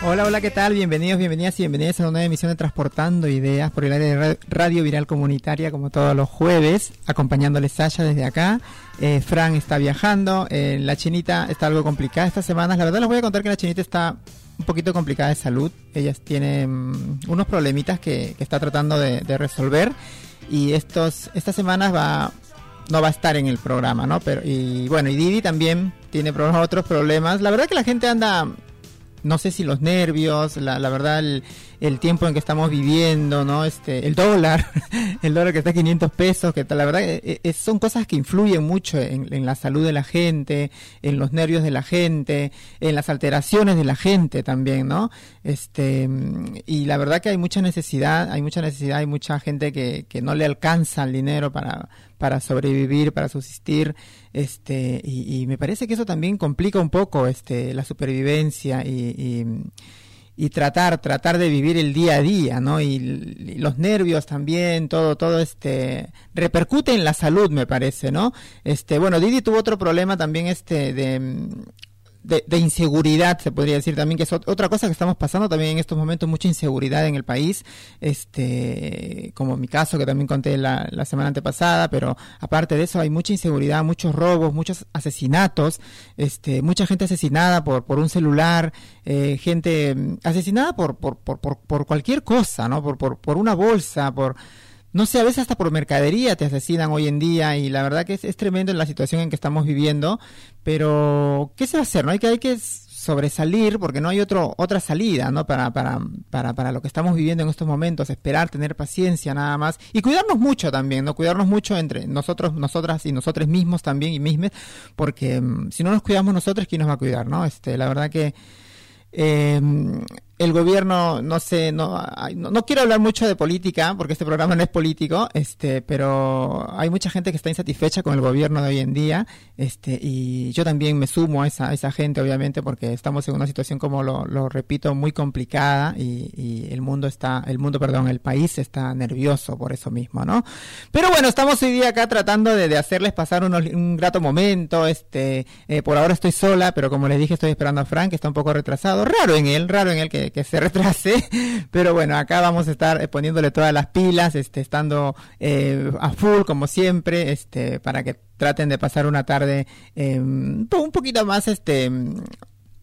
Hola, hola, ¿qué tal? Bienvenidos, bienvenidas y bienvenidas a una nueva emisión de Transportando Ideas por el área de Radio Viral Comunitaria, como todos los jueves, acompañándoles Sasha desde acá. Eh, Fran está viajando, eh, la chinita está algo complicada estas semanas. La verdad les voy a contar que la chinita está un poquito complicada de salud. Ella tiene mm, unos problemitas que, está tratando de, resolver y estos estas semanas va no va a estar en el programa, ¿no? Pero y bueno, y Didi también tiene otros problemas. La verdad que la gente anda no sé si los nervios, la, la verdad, el, el, tiempo en que estamos viviendo, ¿no? Este, el dólar, el dólar que está a 500 pesos, que la verdad, eh, eh, son cosas que influyen mucho en, en, la salud de la gente, en los nervios de la gente, en las alteraciones de la gente también, ¿no? Este, y la verdad que hay mucha necesidad, hay mucha necesidad, hay mucha gente que, que no le alcanza el dinero para, para sobrevivir, para subsistir, este, y, me parece que eso también complica un poco este, la supervivencia y, y, tratar, tratar de vivir el día a día, ¿no? Y, los nervios también, todo, todo este, repercute en la salud, me parece, ¿no? Este, bueno, Didi tuvo otro problema también, este, de, de, inseguridad, se podría decir también, que es otra cosa que estamos pasando también en estos momentos, mucha inseguridad en el país, este, como mi caso que también conté la, la semana antepasada, pero aparte de eso hay mucha inseguridad, muchos robos, muchos asesinatos, este, mucha gente asesinada por, por un celular, eh, gente mm, asesinada por, por, por, por, por cualquier cosa, ¿no? Por, por, por una bolsa, por no sé, a veces hasta por mercadería te asesinan hoy en día y la verdad que es, tremendo en la situación en que estamos viviendo, pero ¿qué se va a hacer? No hay que hay que sobresalir porque no hay otro otra salida, ¿no? Para para para para lo que estamos viviendo en estos momentos, esperar, tener paciencia nada más y cuidarnos mucho también, ¿no? Cuidarnos mucho entre nosotros, nosotras y nosotros mismos también y mismes, porque mm, si no nos cuidamos nosotros, ¿quién nos va a cuidar, no? Este, la verdad que eh, el gobierno, no sé, no, no, quiero hablar mucho de política, porque este programa no es político, este, pero hay mucha gente que está insatisfecha con el gobierno de hoy en día, este, y yo también me sumo a esa, esa gente, obviamente, porque estamos en una situación, como lo, lo repito, muy complicada y, y, el mundo está, el mundo, perdón, el país está nervioso por eso mismo, ¿no? Pero bueno, estamos hoy día acá tratando de, de hacerles pasar un grato momento, este, eh, por ahora estoy sola, pero como les dije, estoy esperando a Frank, que está un poco retrasado, raro en él, raro en él que que, se retrase, pero bueno, acá vamos a estar eh, poniéndole todas las pilas, este, estando eh, a full como siempre, este, para que traten de pasar una tarde eh, un poquito más, este,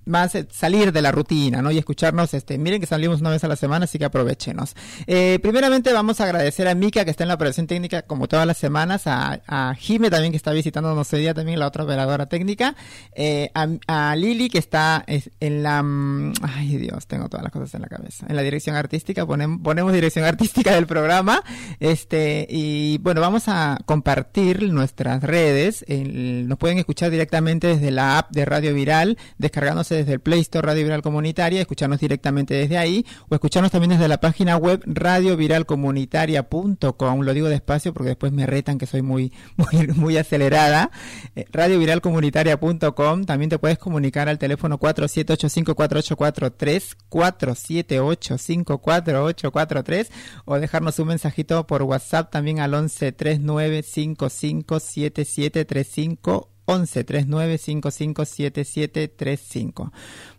más eh, salir de la rutina, ¿no? Y escucharnos, este, miren que salimos una vez a la semana, así que aprovechenos. Eh, primeramente vamos a agradecer a Mika que está en la operación técnica como todas las semanas, a, a Jime también que está visitándonos hoy día, también la otra operadora técnica, eh, a, a, Lili que está en la, mm, ay Dios, tengo todas las cosas en la cabeza, en la dirección artística, ponemos, ponemos dirección artística del programa, este, y bueno, vamos a compartir nuestras redes, nos pueden escuchar directamente desde la app de Radio Viral, descargándose desde el Play Store Radio Viral Comunitaria, escucharnos directamente desde ahí, o escucharnos también desde la página web radioviralcomunitaria.com. Lo digo despacio porque después me retan que soy muy, muy, acelerada. Eh, radioviralcomunitaria.com. También te puedes comunicar al teléfono 47854843, 47854843, o dejarnos un mensajito por WhatsApp también al 1139557735 11 39 55 7735.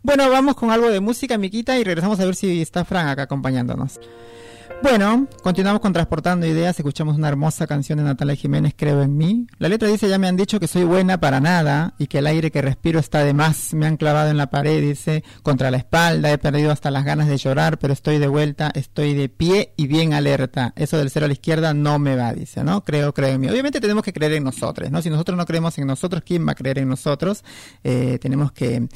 Bueno, vamos con algo de música, Miquita, y regresamos a ver si está Fran acá acompañándonos. Bueno, continuamos con Transportando Ideas, escuchamos una hermosa canción de Natalia Jiménez, Creo en mí. La letra dice, ya me han dicho que soy buena para nada y que el aire que respiro está de más. Me han clavado en la pared, dice, contra la espalda, he perdido hasta las ganas de llorar, pero estoy de vuelta, estoy de pie y bien alerta. Eso del cero a la izquierda no me va, dice, ¿no? Creo, creo en mí. Obviamente tenemos que creer en nosotros, ¿no? Si nosotros no creemos en nosotros, ¿quién va a creer en nosotros? Eh, tenemos que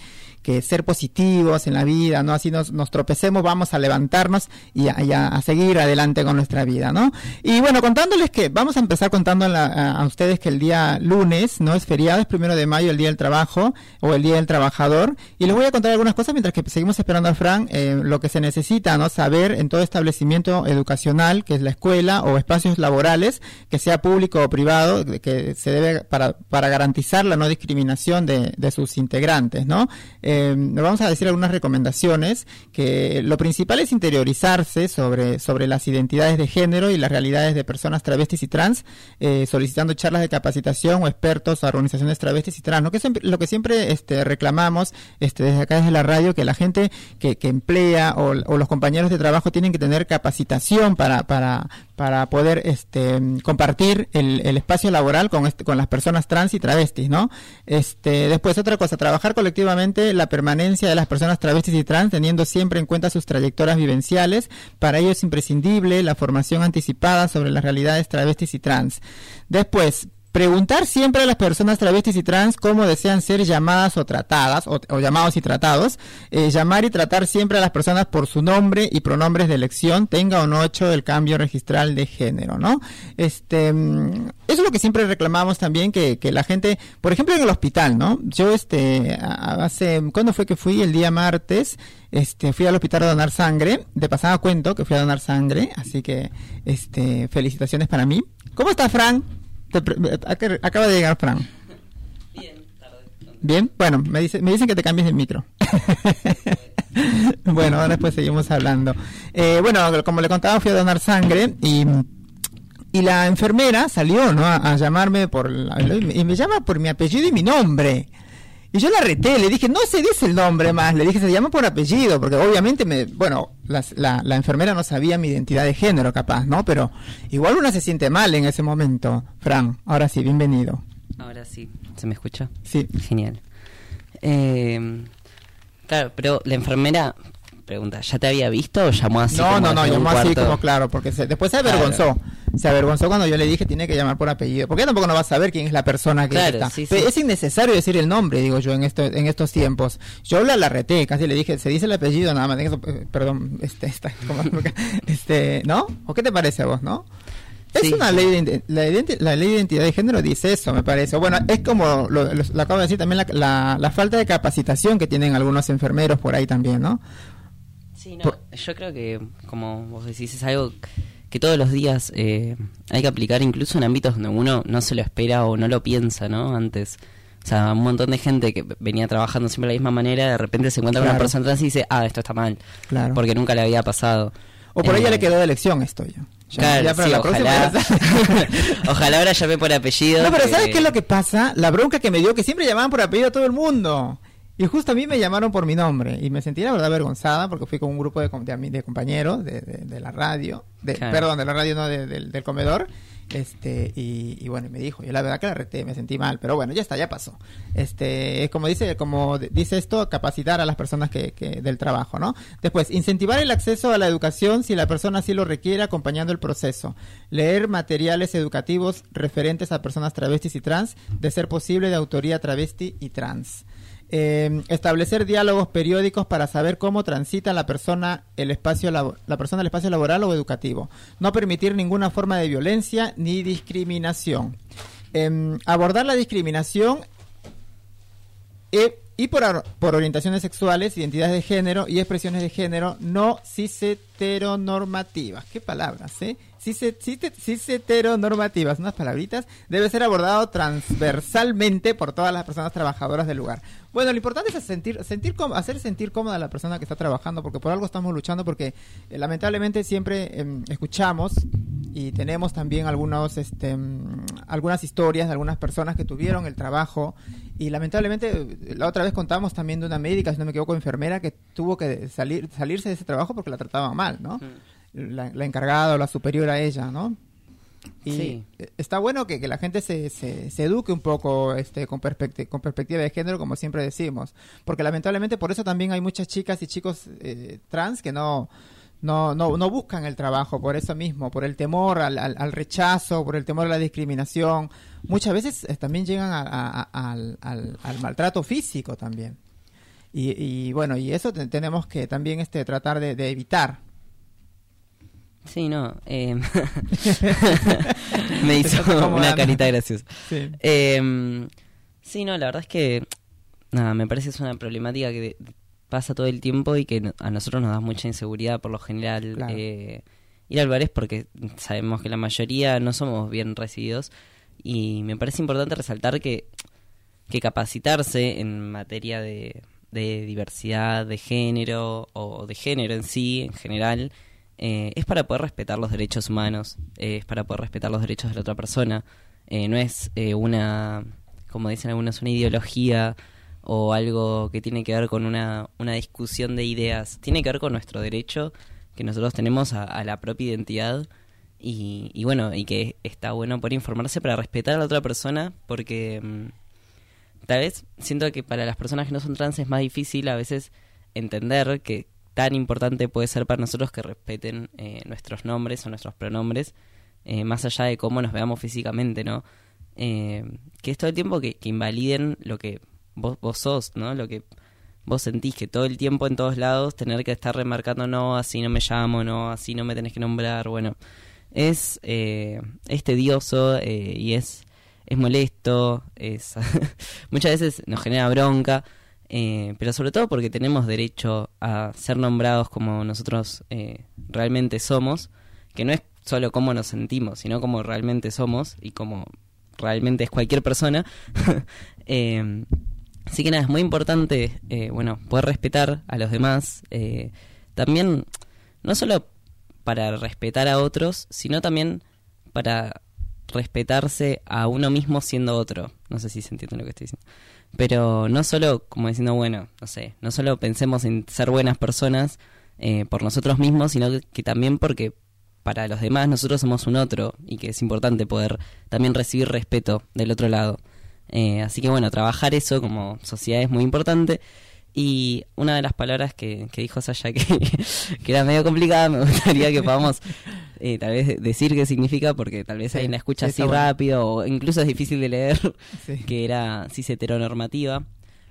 que ser positivos en la vida, ¿no? Así nos, nos tropecemos, vamos a levantarnos y a, a, seguir adelante con nuestra vida, ¿no? Y bueno, contándoles que vamos a empezar contando a, ustedes que el día lunes, ¿no? Es feriado, es primero de mayo, el día del trabajo o el día del trabajador. Y les voy a contar algunas cosas mientras que seguimos esperando a Fran, eh, lo que se necesita, ¿no? Saber en todo establecimiento educacional, que es la escuela o espacios laborales, que sea público o privado, que se debe para, para garantizar la no discriminación de, de sus integrantes, ¿no? eh, vamos a decir algunas recomendaciones, que lo principal es interiorizarse sobre, sobre las identidades de género y las realidades de personas travestis y trans, eh, solicitando charlas de capacitación o expertos o organizaciones travestis y trans, ¿no? que es lo que siempre este, reclamamos este, desde acá, desde la radio, que la gente que, que emplea o, o los compañeros de trabajo tienen que tener capacitación para, para, para poder este, compartir el, el espacio laboral con, este, con las personas trans y travestis, ¿no? Este, después, otra cosa, trabajar colectivamente la permanencia de las personas travestis y trans, teniendo siempre en cuenta sus trayectorias vivenciales. Para ello es imprescindible la formación anticipada sobre las realidades travestis y trans. Después, Preguntar siempre a las personas travestis y trans cómo desean ser llamadas o tratadas, o, o llamados y tratados. Eh, llamar y tratar siempre a las personas por su nombre y pronombres de elección, tenga o no hecho el cambio registral de género, ¿no? Este, mm, eso es lo que siempre reclamamos también, que, que la gente, por ejemplo en el hospital, ¿no? Yo, este, hace, ¿cuándo fue que fui? El día martes, este, fui al hospital a donar sangre, de pasada cuento que fui a donar sangre, así que, este, felicitaciones para mí. ¿Cómo está Fran? Te, acaba de llegar Fran. Bien, tarde. Bien, bueno, me, dice, me dicen que te cambies el micro. bueno, ahora después seguimos hablando. Eh, bueno, como le contaba, fui a donar sangre y, y la enfermera salió ¿no? a, a llamarme por... La, y me llama por mi apellido y mi nombre. Y yo la reté, le dije, no se dice el nombre más, le dije, se llama por apellido, porque obviamente, me, bueno, la, la, la, enfermera no sabía mi identidad de género capaz, ¿no? Pero igual uno se siente mal en ese momento. Fran, ahora sí, bienvenido. Ahora sí, ¿se me escucha? Sí. Genial. Eh, claro, pero la enfermera pregunta, ¿ya te había visto o llamó así? No, no, no, llamó así como claro, porque se, después se avergonzó. Claro. Se avergonzó cuando yo le dije tiene que llamar por apellido. Porque tampoco no va a saber quién es la persona que claro, está. Sí, Pero sí. es innecesario decir el nombre, digo yo, en esto, en estos tiempos. Yo la, la reté, casi le dije, se dice el apellido nada más. Eh, perdón, este, esta, como, este, ¿no? ¿O qué te parece a vos, no? Es sí, una ley de la, la, ley de identidad de género dice eso, me parece. Bueno, es como lo, lo, lo acabo de decir también la, la, la, falta de capacitación que tienen algunos enfermeros por ahí también, ¿no? Sí, no, por... yo creo que, como vos decís, es algo que todos los días eh, hay que aplicar incluso en ámbitos donde uno no se lo espera o no lo piensa, ¿no? Antes. O sea, un montón de gente que venía trabajando siempre de la misma manera, de repente se encuentra claro. con una persona trans y dice, ah, esto está mal. Claro. Porque nunca le había pasado. O por eh, ahí ya le quedó de elección esto ya. Ya, claro, ya para sí, la ojalá, ojalá ahora llamé por apellido. No, pero que... ¿sabes qué es lo que pasa? La bronca que me dio que siempre llamaban por apellido a todo el mundo. Y justo a mí me llamaron por mi nombre y me sentí la verdad avergonzada porque fui con un grupo de, de, de compañeros de, de, la radio, claro. perdón, de la radio no, del comedor, este y, y, bueno, me dijo, yo la verdad que la reté, me sentí mal, pero bueno, ya está, ya pasó. Este, es como dice, como dice esto, capacitar a las personas que, que del trabajo, ¿no? Después, incentivar el acceso a la educación si la persona así lo requiere, acompañando el proceso. Leer materiales educativos referentes a personas travestis y trans, de ser posible de autoría travesti y trans. Eh, establecer diálogos periódicos para saber cómo transita la persona el espacio la persona el espacio laboral o educativo no permitir ninguna forma de violencia ni discriminación eh, abordar la discriminación eh, y por, por, orientaciones sexuales, identidades de género y expresiones de género no cis-heteronormativas. ¿Qué palabras, eh? Cis-heteronormativas, unas palabritas, debe ser abordado transversalmente por todas las personas trabajadoras del lugar. Bueno, lo importante es sentir, sentir hacer sentir cómoda a la persona que está trabajando, porque por algo estamos luchando, porque eh, lamentablemente siempre eh, escuchamos y tenemos también algunos, este, algunas historias de algunas personas que tuvieron el trabajo y lamentablemente la otra vez contamos también de una médica, si no me equivoco, enfermera que tuvo que salir salirse de ese trabajo porque la trataban mal, ¿no? Mm. La, la, encargada o la superior a ella, ¿no? Y sí. está bueno que, que la gente se, se, se, eduque un poco este, con, perspecti con perspectiva de género, como siempre decimos, porque lamentablemente por eso también hay muchas chicas y chicos eh, trans que no no, no, no buscan el trabajo por eso mismo, por el temor al, al, al, rechazo, por el temor a la discriminación. Muchas veces eh, también llegan a, a, al, al, maltrato físico también. Y, y, bueno, y eso te, tenemos que también este, tratar de, de evitar. Sí, no. Eh, me hizo una carita graciosa. Sí. Eh, sí, no, la verdad es que nada, me parece es una problemática que pasa todo el tiempo y que a nosotros nos da mucha inseguridad por lo general claro. eh, ir a lugares porque sabemos que la mayoría no somos bien recibidos y me parece importante resaltar que, que capacitarse en materia de, de diversidad de género o de género en sí, en general, eh, es para poder respetar los derechos humanos, eh, es para poder respetar los derechos de la otra persona. Eh, no es una, como dicen algunos, una ideología o algo que tiene que ver con una, una discusión de ideas. Tiene que ver con nuestro derecho que nosotros tenemos a, la propia identidad y, y, bueno, y que está bueno por informarse para respetar a la otra persona porque mm, tal vez siento que para las personas que no son trans es más difícil a veces entender que tan importante puede ser para nosotros que respeten eh, nuestros nombres o nuestros pronombres, eh, más allá de cómo nos veamos físicamente, ¿no? Eh, que es todo el tiempo que, invaliden lo que vos, vos sos, ¿no? Lo que vos sentís, que todo el tiempo en todos lados tener que estar remarcando, no, así no me llamo, no, así no me tenés que nombrar, bueno, es, es tedioso y es, es molesto, es muchas veces nos genera bronca. Eh, pero sobre todo porque tenemos derecho a ser nombrados como nosotros eh, realmente somos, que no es solo cómo nos sentimos, sino como realmente somos y como realmente es cualquier persona. eh, así que nada, es muy importante, eh, bueno, poder respetar a los demás, también no solo para respetar a otros, sino también para respetarse a uno mismo siendo otro. No sé si se entiende lo que estoy diciendo. Pero no solo como diciendo, bueno, no sé, no solo pensemos en ser buenas personas eh, por nosotros mismos, sino que también porque para los demás nosotros somos un otro y que es importante poder también recibir respeto del otro lado. Eh, así que bueno, trabajar eso como sociedad es muy importante. Y una de las palabras que, que dijo Sasha que, que era medio complicada, me gustaría que podamos eh, tal vez decir qué significa, porque tal vez hay una escucha así rápido, o incluso es difícil de leer, que era cis heteronormativa.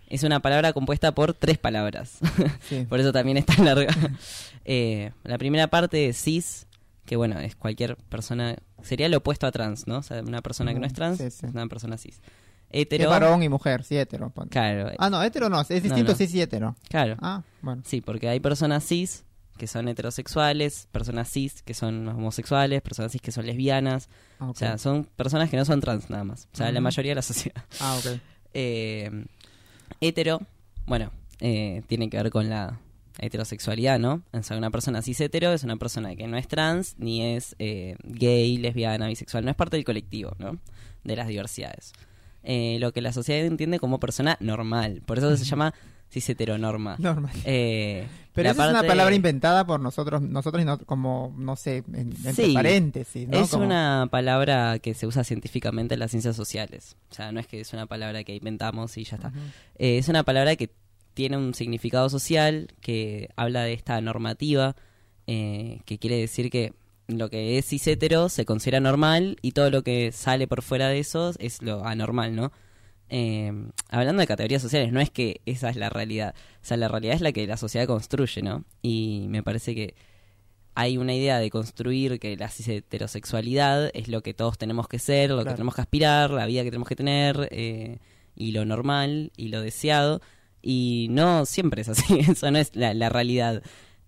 Es una palabra compuesta por tres palabras, por eso también es tan larga. Eh, la primera parte es cis, que bueno, es cualquier persona, sería lo opuesto a trans, ¿no? O sea, una persona que no es trans es una persona cis. Hetero. Es varón y mujer, sí, hetero. Claro. Ah, no, hetero no, es distinto cis y hetero. Claro. Ah, bueno. Sí, porque hay personas cis que son heterosexuales, personas cis que son homosexuales, personas cis que son lesbianas. Ah, o sea, son personas que no son trans nada más. O sea, la mayoría de la sociedad. Ah, ok. Eh, hetero, bueno, eh, tiene que ver con la heterosexualidad, ¿no? O sea, una persona cis hetero es una persona que no es trans, ni es eh, gay, lesbiana, bisexual, no es parte del colectivo, ¿no? De las diversidades. Lo que la sociedad entiende como persona normal. Por eso se llama cis heteronorma. Norma. Pero esa es una palabra inventada por nosotros, nosotros no, como, no sé, en, entre paréntesis, ¿no? Es una palabra que se usa científicamente en las ciencias sociales. O sea, no es que es una palabra que inventamos y ya está. Eh, es una palabra que tiene un significado social, que habla de esta normativa, eh, que quiere decir que lo que es cis hetero se considera normal y todo lo que sale por fuera de eso es lo anormal, ¿no? eh, hablando de categorías sociales, no es que esa es la realidad. O sea, la realidad es la que la sociedad construye, ¿no? Y me parece que hay una idea de construir que la heterosexualidad es lo que todos tenemos que ser, lo que tenemos que aspirar, la vida que tenemos que tener, eh, y lo normal y lo deseado. Y no siempre es así, eso no es la, realidad.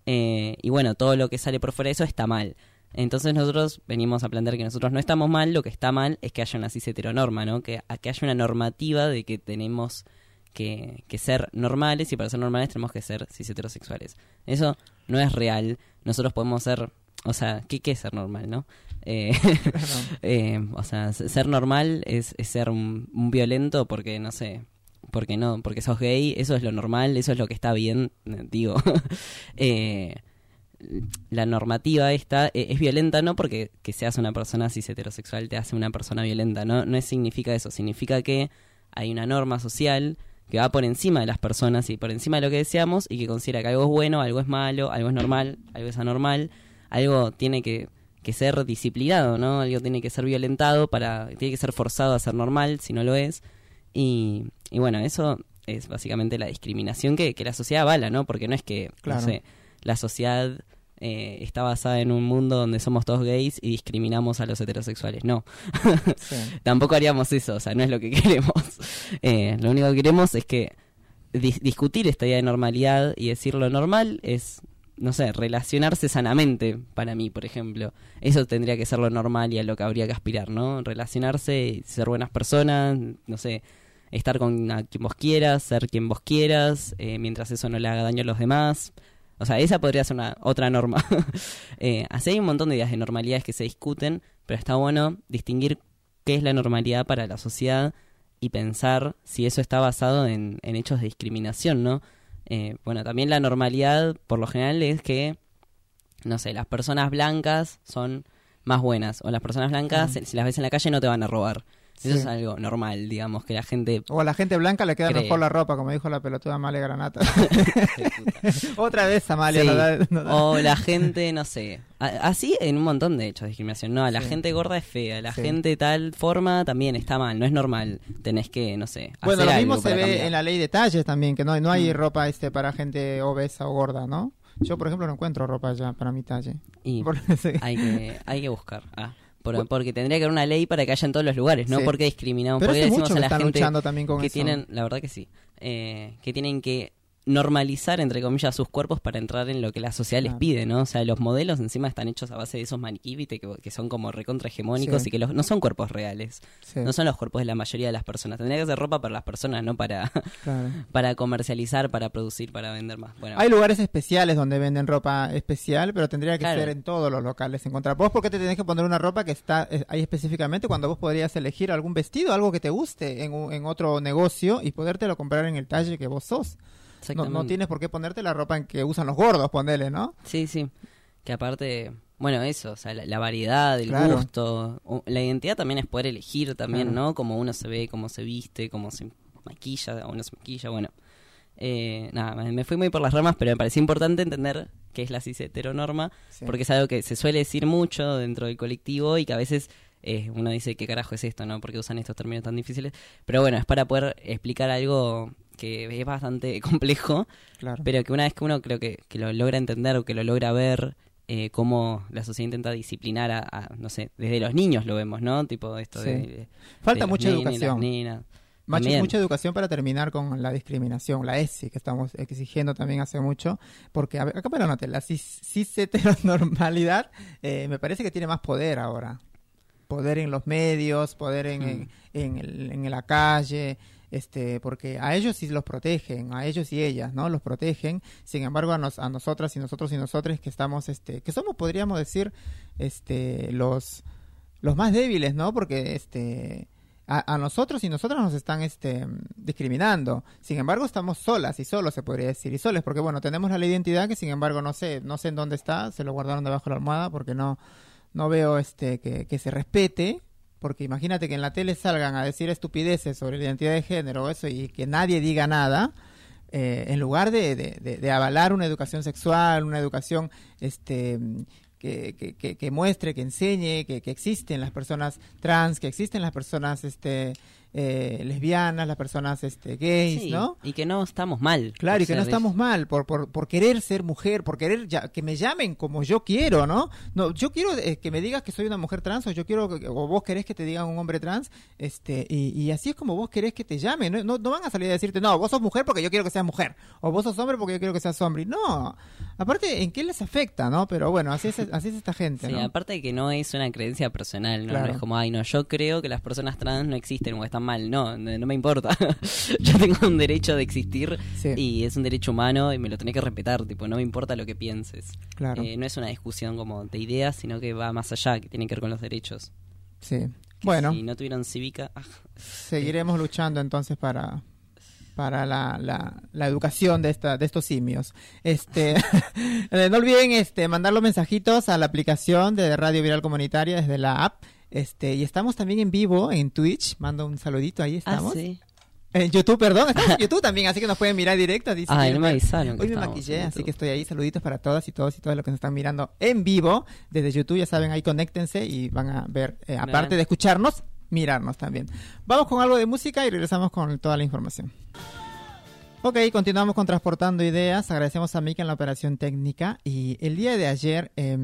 Eh, y bueno, todo lo que sale por fuera de eso está mal. Entonces nosotros venimos a plantear que nosotros no estamos mal, lo que está mal es que haya una cis heteronorma, ¿no? Que, que haya una normativa de que tenemos que, que, ser normales y para ser normales tenemos que ser cis heterosexuales. Eso no es real. Nosotros podemos ser, o sea, ¿qué, qué es ser normal, no? Eh, eh, o sea, ser normal es, ser un, un, violento porque, no sé, porque no, porque sos gay, eso es lo normal, eso es lo que está bien, digo. eh, la normativa esta eh, es violenta no porque que seas una persona cis heterosexual te hace una persona violenta, no, no significa eso, significa que hay una norma social que va por encima de las personas y por encima de lo que deseamos y que considera que algo es bueno, algo es malo, algo es normal, algo es anormal, algo tiene que, que ser disciplinado, ¿no? Algo tiene que ser violentado para, tiene que ser forzado a ser normal si no lo es. Y, y bueno, eso es básicamente la discriminación que, que la sociedad avala, ¿no? Porque no es que, no sé, la sociedad eh, está basada en un mundo donde somos todos gays y discriminamos a los heterosexuales. No, tampoco haríamos eso, o sea, no es lo que queremos. Eh, lo único que queremos es que discutir esta idea de normalidad y decir lo normal es, no sé, relacionarse sanamente para mí, por ejemplo. Eso tendría que ser lo normal y a lo que habría que aspirar, ¿no? Relacionarse, ser buenas personas, no sé, estar con quien vos quieras, ser quien vos quieras, eh, mientras eso no le haga daño a los demás. O sea, esa podría ser una otra norma. eh, así hay un montón de ideas de normalidades que se discuten, pero está bueno distinguir qué es la normalidad para la sociedad y pensar si eso está basado en, hechos de discriminación, ¿no? Eh, bueno, también la normalidad, por lo general, es que, no sé, las personas blancas son más buenas, o las personas blancas, si las ves en la calle, no te van a robar. Eso es algo normal, digamos, que la gente... O a la gente blanca le queda mejor la ropa, como dijo la pelotuda Amalia Granata. Otra vez Amalia. O la gente, no sé. Así en un montón de hechos de discriminación. No, la gente gorda es fea, la gente tal forma también está mal, no es normal. Tenés que, no sé. Bueno, lo mismo se ve en la ley de talles también, que no, no hay mm. ropa este para gente obesa o gorda, ¿no? Yo, por ejemplo, no encuentro ropa ya para mi talle. Y hay, que, hay que buscar. Ah porque tendría que haber una ley para que haya en todos los lugares, ¿no? Porque discriminamos, porque decimos a la gente que tienen, la verdad que sí, eh, que tienen que normalizar, entre comillas, sus cuerpos para entrar en lo que la sociedad les pide, ¿no? O sea, los modelos encima están hechos a base de esos maniquí, que, que son como recontrahegemónicos y que los, no son cuerpos reales. No son los cuerpos de la mayoría de las personas. Tendría que ser ropa para las personas, no para, para comercializar, para producir, para vender más. Bueno. Hay lugares especiales donde venden ropa especial, pero tendría que ser en todos los locales. Encontrar. ¿Vos por qué te tenés que poner una ropa que está ahí específicamente cuando vos podrías elegir algún vestido, algo que te guste en, en otro negocio y podértelo comprar en el talle que vos sos? No, tienes por qué ponerte la ropa en que usan los gordos, ponele, ¿no? Sí, sí. Que aparte, bueno, eso, o sea, la, variedad, el gusto, la identidad también es poder elegir también, ¿no? Como uno se ve, cómo se viste, cómo se maquilla, o no se maquilla, bueno. Eh, nada, me fui muy por las ramas, pero me pareció importante entender qué es la cis heteronorma, porque es algo que se suele decir mucho dentro del colectivo y que a veces eh, uno dice, ¿qué carajo es esto, no? porque usan estos términos tan difíciles? Pero bueno, es para poder explicar algo que es bastante complejo, pero que una vez que uno creo que, lo logra entender o que lo logra ver, eh, cómo la sociedad intenta disciplinar a, no sé, desde los niños lo vemos, ¿no? Tipo esto de, Falta mucha educación. mucha educación para terminar con la discriminación, la ESI, que estamos exigiendo también hace mucho, porque acá me lo noté, la cis, heteronormalidad eh, me parece que tiene más poder ahora. Poder en los medios, poder en, mm. en, en la calle, este, porque a ellos sí los protegen, a ellos y ellas, ¿no? Los protegen. Sin embargo, a, a nosotras y nosotros y nosotros que estamos, este, que somos, podríamos decir, este, los, los más débiles, ¿no? Porque, este, a, nosotros y nosotras nos están, este, discriminando. Sin embargo, estamos solas y solos, se podría decir, y soles, porque, bueno, tenemos la identidad que, sin embargo, no sé, no sé en dónde está, se lo guardaron debajo de la almohada porque no, no veo, este, que, que se respete porque imagínate que en la tele salgan a decir estupideces sobre la identidad de género o eso y que nadie diga nada, eh, en lugar de, avalar una educación sexual, una educación este, que, muestre, que enseñe que, que existen las personas trans, que existen las personas este, eh, lesbianas, las personas este, gays, ¿no? Y que no estamos mal. Claro, y que no estamos mal por, por, por querer ser mujer, por querer ya, que me llamen como yo quiero, ¿no? No, yo quiero eh, que me digas que soy una mujer trans o yo quiero, o vos querés que te digan un hombre trans, este, y, y así es como vos querés que te llamen, ¿no? No, van a salir a decirte, no, vos sos mujer porque yo quiero que seas mujer, o vos sos hombre porque yo quiero que seas hombre. No, aparte, ¿en qué les afecta, no? Pero bueno, así es, así es esta gente, Sí, aparte de que no es una creencia personal, ¿no? es como, ay, no, yo creo que las personas trans no existen o están mal. No, no me importa. Yo tengo un derecho de existir y es un derecho humano y me lo tenés que respetar. Tipo, no me importa lo que pienses. Claro. Eh, no es una discusión como de ideas, sino que va más allá, que tiene que ver con los derechos. Sí. bueno. Si no tuvieron cívica. Ah. seguiremos luchando entonces para para la, la, la, educación de esta de estos simios. Este no olviden este mandar los mensajitos a la aplicación de Radio Viral Comunitaria desde la app este, y estamos también en vivo en Twitch. Mando un saludito, ahí ah, estamos. En YouTube, perdón, estamos en YouTube también, así que nos pueden mirar directo. Dice ah, no me avisaron. Hoy me maquillé, así que estoy ahí. Saluditos para todas y todos y todos los que nos están mirando en vivo desde YouTube. Ya saben, ahí conéctense y van a ver, eh, aparte de escucharnos, mirarnos también. Vamos con algo de música y regresamos con toda la información. Ok, continuamos con Transportando Ideas. Agradecemos a Mika en la operación técnica. Y el día de ayer eh,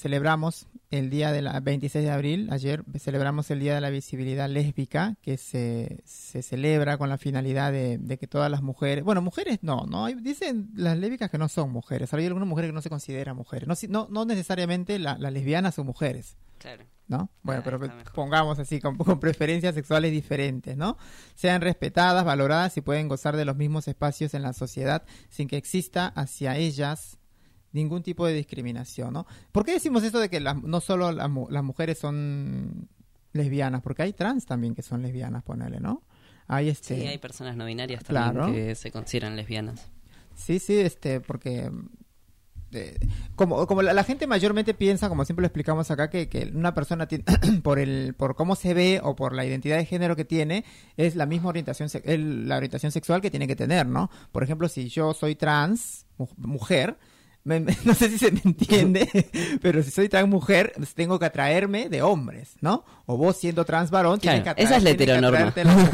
celebramos el día de la 26 de abril, ayer celebramos el Día de la Visibilidad Lésbica, que se, se celebra con la finalidad de, que todas las mujeres, bueno, mujeres no, no, dicen las lésbicas que no son mujeres, hay algunas mujeres que no se consideran mujeres, no, no, no necesariamente las lesbianas son mujeres. Claro. ¿no? Bueno, pero pongamos así, con, preferencias sexuales diferentes, ¿no? Sean respetadas, valoradas y pueden gozar de los mismos espacios en la sociedad sin que exista hacia ellas ningún tipo de discriminación, ¿no? ¿Por qué decimos esto de que no solo las mujeres son lesbianas? Porque hay trans también que son lesbianas, ponele, ¿no? Hay este... Sí, hay personas no binarias también que se consideran lesbianas. Sí, sí, este, porque como, como la, gente mayormente piensa, como siempre lo explicamos acá, que, que una persona tiene, por el, por cómo se ve o por la identidad de género que tiene, es la misma orientación, la orientación sexual que tiene que tener, ¿no? Por ejemplo, si yo soy trans, mujer, no sé si se me entiende, pero si soy trans mujer, pues tengo que atraerme de hombres, ¿no? O vos siendo trans varón, tienes que Esa es la heteronorma.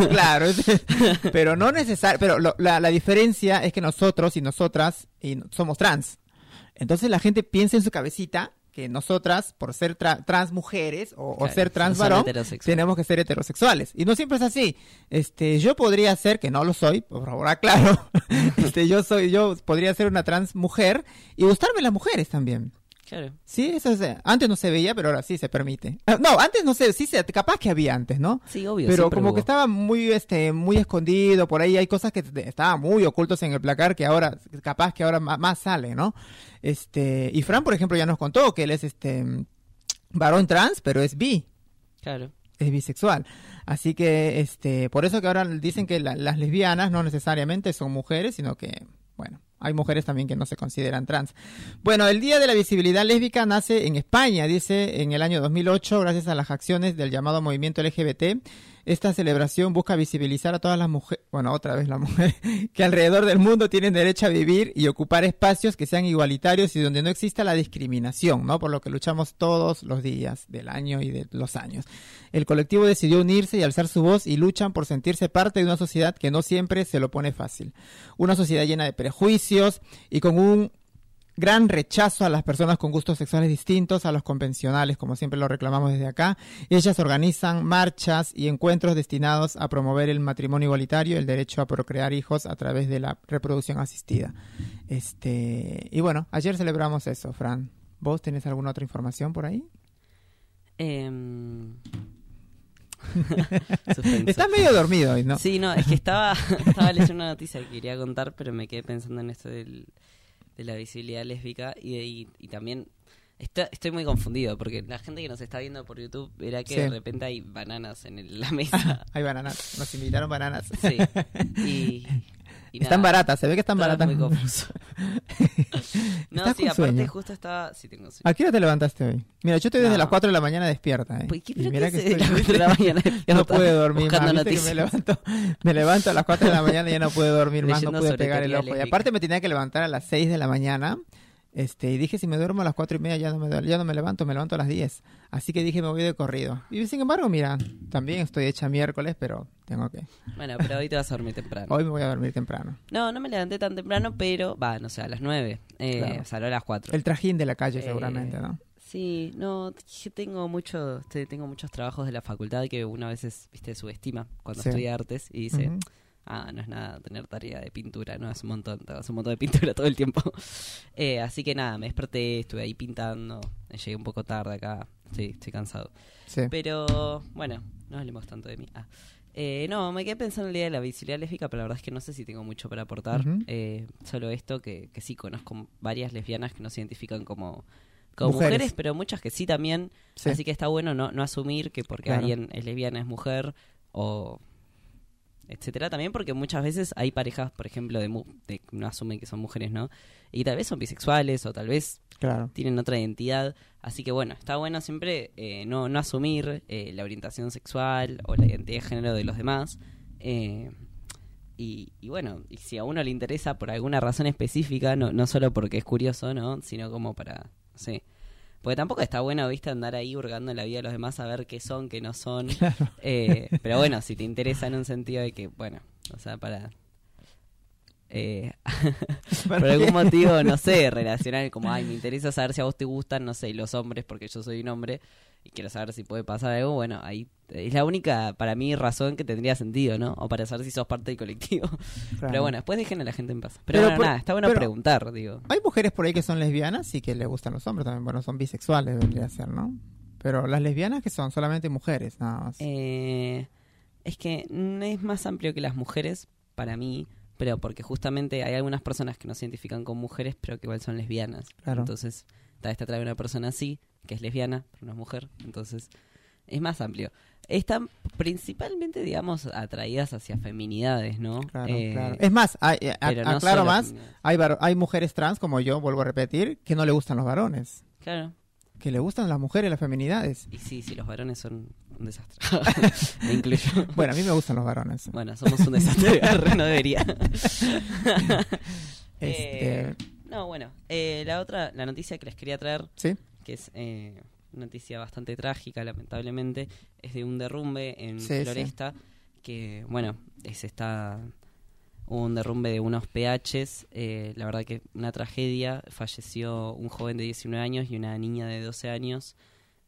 claro, pero no necesario, pero la, la diferencia es que nosotros y nosotras y somos trans. Entonces la gente piensa en su cabecita que nosotras, por ser trans mujeres o, ser trans varón, tenemos que ser heterosexuales. Y no siempre es así. Este, yo podría ser, que no lo soy, por favor aclaro, este, yo soy, yo podría ser una trans mujer y gustarme las mujeres también. Claro. Sí, eso es, antes no se veía, pero ahora sí se permite. Ah, no, antes no sé, sí, capaz que había antes, ¿no? Sí, obvio. Pero como que estaba muy, este, muy escondido, por ahí hay cosas que estaban muy ocultos en el placar que ahora, capaz que ahora más, sale, ¿no? Este, y Fran, por ejemplo, ya nos contó que él es, este, varón trans, pero es bi. Claro. Es bisexual. Así que, este, por eso que ahora dicen que las lesbianas no necesariamente son mujeres, sino que, bueno, hay mujeres también que no se consideran trans. Bueno, el Día de la Visibilidad Lésbica nace en España, dice, en el año 2008, gracias a las acciones del llamado movimiento LGBT esta celebración busca visibilizar a todas las mujeres, bueno, otra vez las mujeres, que alrededor del mundo tienen derecho a vivir y ocupar espacios que sean igualitarios y donde no exista la discriminación, ¿no? Por lo que luchamos todos los días del año y de los años. El colectivo decidió unirse y alzar su voz y luchan por sentirse parte de una sociedad que no siempre se lo pone fácil. Una sociedad llena de prejuicios y con un gran rechazo a las personas con gustos sexuales distintos a los convencionales, como siempre lo reclamamos desde acá. Ellas organizan marchas y encuentros destinados a promover el matrimonio igualitario, el derecho a procrear hijos a través de la reproducción asistida. Este, y bueno, ayer celebramos eso, Fran. ¿Vos tenés alguna otra información por ahí? Eh... Estás medio dormido hoy, ¿no? Sí, no, es que estaba, estaba leyendo una noticia que quería contar, pero me quedé pensando en esto del, de la visibilidad lésbica y, y, también estoy muy confundido porque la gente que nos está viendo por YouTube verá que de repente hay bananas en la mesa. hay bananas, nos invitaron bananas. Sí. Y, están baratas, se ve que están baratas. Muy confuso. no, sí, aparte justo estaba... Sí, tengo ¿A qué hora te levantaste hoy? Mira, yo estoy desde las 4 de la mañana despierta. ¿eh? Pues, ¿qué, mira que estoy... de la mañana no pude dormir más. me, levanto, me levanto a las 4 de la mañana y ya no pude dormir más, no pude pegar el ojo. Y aparte me tenía que levantar a las 6 de la mañana este, y dije, si me duermo a las cuatro y media ya no me, ya no me levanto, me levanto a las diez. Así que dije, me voy de corrido. Y sin embargo, mira, también estoy hecha miércoles, pero tengo que... Bueno, pero hoy te vas a dormir temprano. hoy me voy a dormir temprano. No, no me levanté tan temprano, pero, va, no sé, a las nueve. Eh, a las cuatro. El trajín de la calle, eh, seguramente, ¿no? Sí, no, tengo mucho, tengo muchos trabajos de la facultad que una veces, viste, subestima cuando estudia artes y dice ah, no es nada tener tarea de pintura, no es un montón, es un montón de pintura todo el tiempo. Eh, así que nada, me desperté, estuve ahí pintando, llegué un poco tarde acá, sí, estoy cansado. Pero bueno, no hablemos tanto de mí. Ah. Eh, no, me quedé pensando en el día de la visibilidad lésbica, pero la verdad es que no sé si tengo mucho para aportar. Eh, solo esto, que, que sí conozco varias lesbianas que no se identifican como como mujeres. pero muchas que sí también. Así que está bueno no, no asumir que porque alguien es lesbiana es mujer o etcétera. También porque muchas veces hay parejas, por ejemplo, de, de no asumen que son mujeres, ¿no? Y tal vez son bisexuales o tal vez tienen otra identidad. Así que bueno, está bueno siempre eh, no, no asumir eh, la orientación sexual o la identidad de género de los demás. Eh, y, y, bueno, y si a uno le interesa por alguna razón específica, no, no solo porque es curioso, ¿no? Sino como para, no sé, porque tampoco está bueno, viste, andar ahí hurgando en la vida de los demás a ver qué son, qué no son. Eh, pero bueno, si te interesa en un sentido de que, bueno, o sea, para... Eh, por algún motivo, no sé, relacionar como, ay, me interesa saber si a vos te gustan, no sé, los hombres, porque yo soy un hombre y quiero saber si puede pasar algo, bueno, ahí es la única, para mí, razón que tendría sentido, ¿no? O para saber si sos parte del colectivo. Pero bueno, después dejen a la gente en paz. Pero, bueno, nada, está bueno preguntar, digo. Hay mujeres por ahí que son lesbianas y que les gustan los hombres también. Bueno, son bisexuales, debería ser, ¿no? Pero las lesbianas que son solamente mujeres, nada más. Eh, es que no es más amplio que las mujeres para mí, pero porque justamente hay algunas personas que no se identifican con mujeres, pero que igual son lesbianas. Entonces, tal te trae una persona así, que es lesbiana, pero no es mujer. Entonces, es más amplio. Están principalmente, digamos, atraídas hacia feminidades, ¿no? Claro, eh, claro. Es más, hay, eh, aclaro más, hay, hay mujeres trans, como yo, vuelvo a repetir, que no le gustan los varones. Claro que le gustan las mujeres, las feminidades. Y sí, sí, los varones son un desastre. me incluyo. Bueno, a mí me gustan los varones. Bueno, somos un desastre, no debería. este... Eh, no, bueno, eh, la otra, la noticia que les quería traer, ¿Sí? que es eh, una noticia bastante trágica, lamentablemente, es de un derrumbe en Floresta, que, bueno, está hubo un derrumbe de unos PHs, eh, la verdad que una tragedia, falleció un joven de 19 años y una niña de 12 años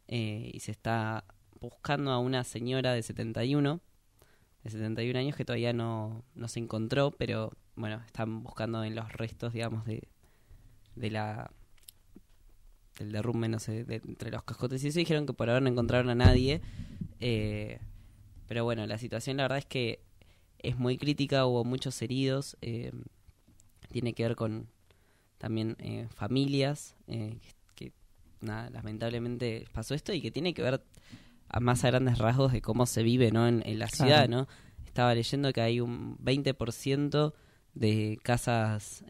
eh, y se está buscando a una señora de 71, de 71 años que todavía no, no se encontró, pero bueno, están buscando en los restos, digamos, de, de la del derrumbe, no sé, de, entre los cascotes y eso dijeron que por ahora no encontraron a nadie. Eh, pero bueno, la situación la verdad es que es muy crítica, hubo muchos heridos, eh, tiene que ver con también eh, familias, eh, que, nada, lamentablemente pasó esto y que tiene que ver a más a grandes rasgos de cómo se vive ¿no? en, la ciudad, ¿no? Estaba leyendo que hay un 20% de casas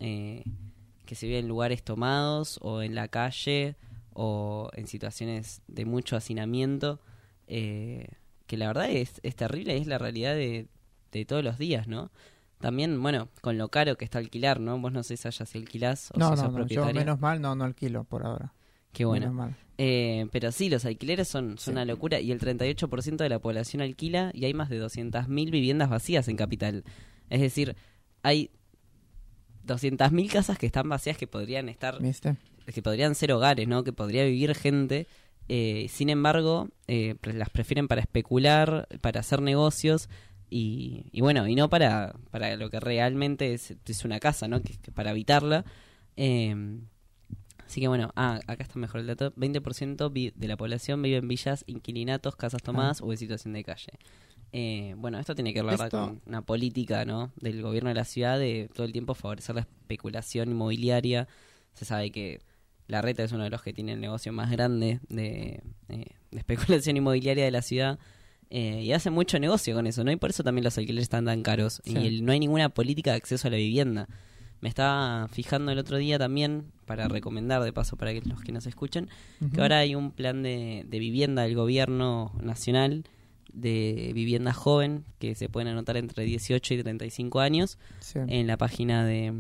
que se viven en lugares tomados o en la calle o en situaciones de mucho hacinamiento, que la verdad es, es terrible, es la realidad de, de todos los días, ¿no? También, bueno, con lo caro que está alquilar, ¿no? Vos no sé si si alquilás o no, si no, no, Yo menos mal no, no alquilo por ahora. Qué bueno. Eh, pero sí, los alquileres son, son una locura y el 38% de la población alquila y hay más de 200.000 viviendas vacías en Capital. Es decir, hay 200.000 casas que están vacías que podrían estar... Que podrían ser hogares, ¿no? Que podría vivir gente. Eh, sin embargo, eh, las prefieren para especular, para hacer negocios y, bueno, y no para, para lo que realmente es, es una casa, ¿no? Que, para habitarla. Eh, así que bueno, ah, acá está mejor el dato. 20% de la población vive en villas, inquilinatos, casas tomadas ah. o en situación de calle. Eh, bueno, esto tiene que ver con una política ¿no? del gobierno de la ciudad de todo el tiempo favorecer la especulación inmobiliaria. Se sabe que la reta es uno de los que tiene el negocio más grande de, eh, de especulación inmobiliaria de la ciudad. Eh, y hace mucho negocio con eso, ¿no? Y por eso también los alquileres están tan caros. Y no hay ninguna política de acceso a la vivienda. Me estaba fijando el otro día también, para recomendar de paso para que los que nos escuchen, que ahora hay un plan de, vivienda del gobierno nacional de vivienda joven que se pueden anotar entre 18 y 35 años en la página de,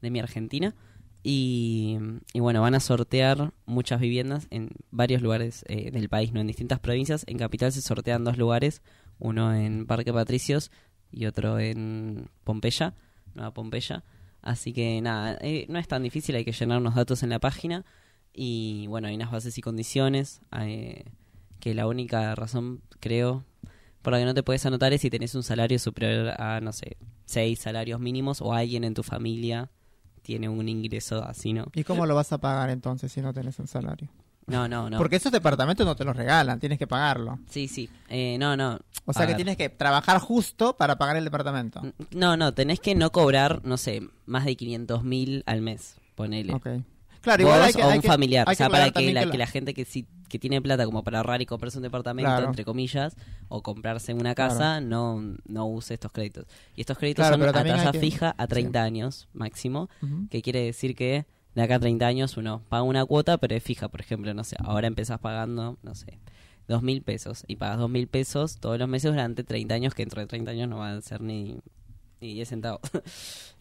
de mi Argentina. Y, bueno, van a sortear muchas viviendas en varios lugares eh, del país, no en distintas provincias. En Capital se sortean dos lugares, uno en Parque Patricios y otro en Pompeya, Nueva Pompeya. Así que nada, eh, no es tan difícil, hay que llenar unos datos en la página. Y bueno, hay unas bases y condiciones, eh, que la única razón, creo, por la que no te puedes anotar es si tenés un salario superior a, no sé, seis salarios mínimos o alguien en tu familia tiene un ingreso así, ¿no? ¿Y cómo lo vas a pagar entonces si no tenés un salario? No, no, no. Porque esos departamentos no te los regalan, tienes que pagarlo. Sí, sí. Eh, no, no. O sea que tienes que trabajar justo para pagar el departamento. No, no, tenés que no cobrar, no sé, más de 500 mil al mes, ponele. Ok. Claro, igual hay que, o un familiar, o sea, para que la, que la, gente que sí que tiene plata como para ahorrar y comprarse un departamento, entre comillas, o comprarse una casa, no, no use estos créditos. Y estos créditos son a tasa fija a 30 años máximo, que quiere decir que de acá a 30 años uno paga una cuota, pero es fija, por ejemplo, no sé, ahora empezás pagando, no sé, dos mil pesos y pagas dos mil pesos todos los meses durante 30 años, que dentro de 30 años no van a ser ni, ni 10 centavos.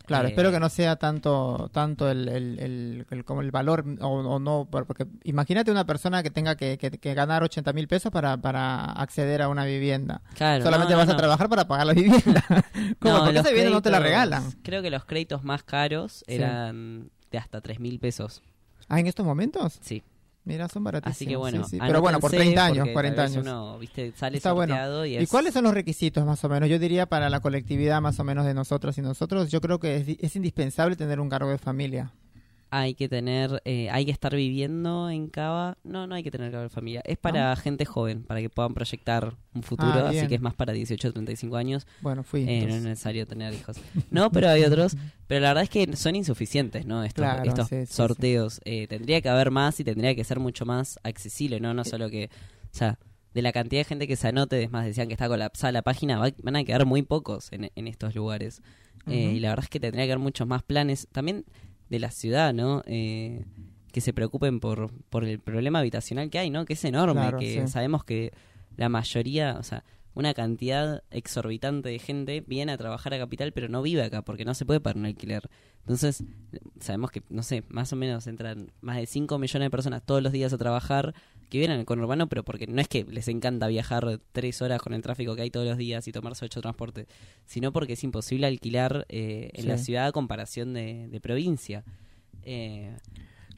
Claro, eh, espero que no sea tanto tanto el, el, el, como el valor o, no, porque imagínate una persona que tenga que, que, ganar 80 mil pesos para, para acceder a una vivienda. Claro, Solamente vas a trabajar para pagar la vivienda. ¿Cómo? porque esa vivienda no te la regalan. Creo que los créditos más caros eran de hasta 3 mil pesos. ¿Ah, en estos momentos? Sí. Mira, son baratísimos. Así que bueno, pero bueno, por 30 años, 40 años. Uno, ¿viste? Sale Está bueno. y, cuáles son los requisitos más o menos? Yo diría para la colectividad más o menos de nosotros y nosotros, yo creo que es, indispensable tener un cargo de familia. Hay que tener, eh, hay que estar viviendo en Cava. No, no hay que tener Cava familia. Es para gente joven, para que puedan proyectar un futuro, Ah, así bien. que es más para 18 o 35 años. Bueno, fui. Eh, no es necesario tener hijos. No, pero hay otros. Pero la verdad es que son insuficientes, ¿no? Estos, Claro, estos sí, sí, sí. sorteos. Eh, tendría que haber más y tendría que ser mucho más accesible, ¿no? No solo que. O sea, de la cantidad de gente que se anote, es más, decían que está colapsada la página, va- van a quedar muy pocos en, en estos lugares. Eh, y la verdad es que tendría que haber muchos más planes. También de la ciudad, ¿no? Eh, que se preocupen por, por el problema habitacional que hay, ¿no? Que es enorme, Claro, que sí. sabemos que la mayoría, o sea, una cantidad exorbitante de gente viene a trabajar a Capital, pero no vive acá porque no se puede pagar un alquiler. Entonces, sabemos que, no sé, más o menos entran más de 5 millones de personas todos los días a trabajar que vienen al conurbano, pero porque no es que les encanta viajar tres horas con el tráfico que hay todos los días y tomarse ocho transportes, sino porque es imposible alquilar eh, en Sí. la ciudad a comparación de, de provincia. Eh,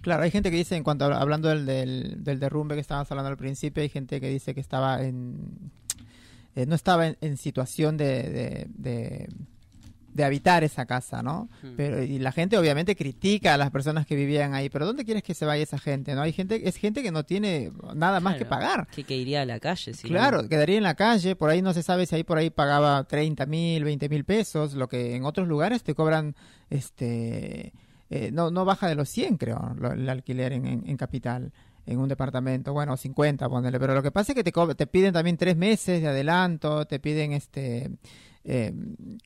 Claro, hay gente que dice, en cuanto a- hablando del, del, del derrumbe que estábamos hablando al principio, hay gente que dice que estaba en. Eh, no estaba en, en situación de, de, de, de habitar esa casa, ¿no? Hmm. Pero, y la gente obviamente critica a las personas que vivían ahí, pero ¿dónde quieres que se vaya esa gente? ¿No? Hay gente, es gente que no tiene nada más que pagar. Que, que iría a la calle, si no- Claro, quedaría en la calle, por ahí no se sabe si ahí por ahí pagaba 30 mil, 20 mil pesos, lo que en otros lugares te cobran, este, eh, no, no baja de los 100 creo, lo- el alquiler en, en, en capital, en un departamento, bueno, 50, ponele, pero lo que pasa es que te, te piden también tres meses de adelanto, te piden este, eh,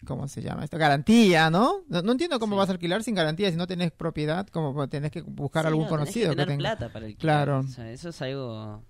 ¿cómo se llama esto? Garantía, ¿no? No, no entiendo cómo Sí. vas a alquilar sin garantía, si no tenés propiedad, como tenés que buscar Sí, algún no, tenés conocido que que tener tenga. plata para alquilar. Claro. O sea, eso es algo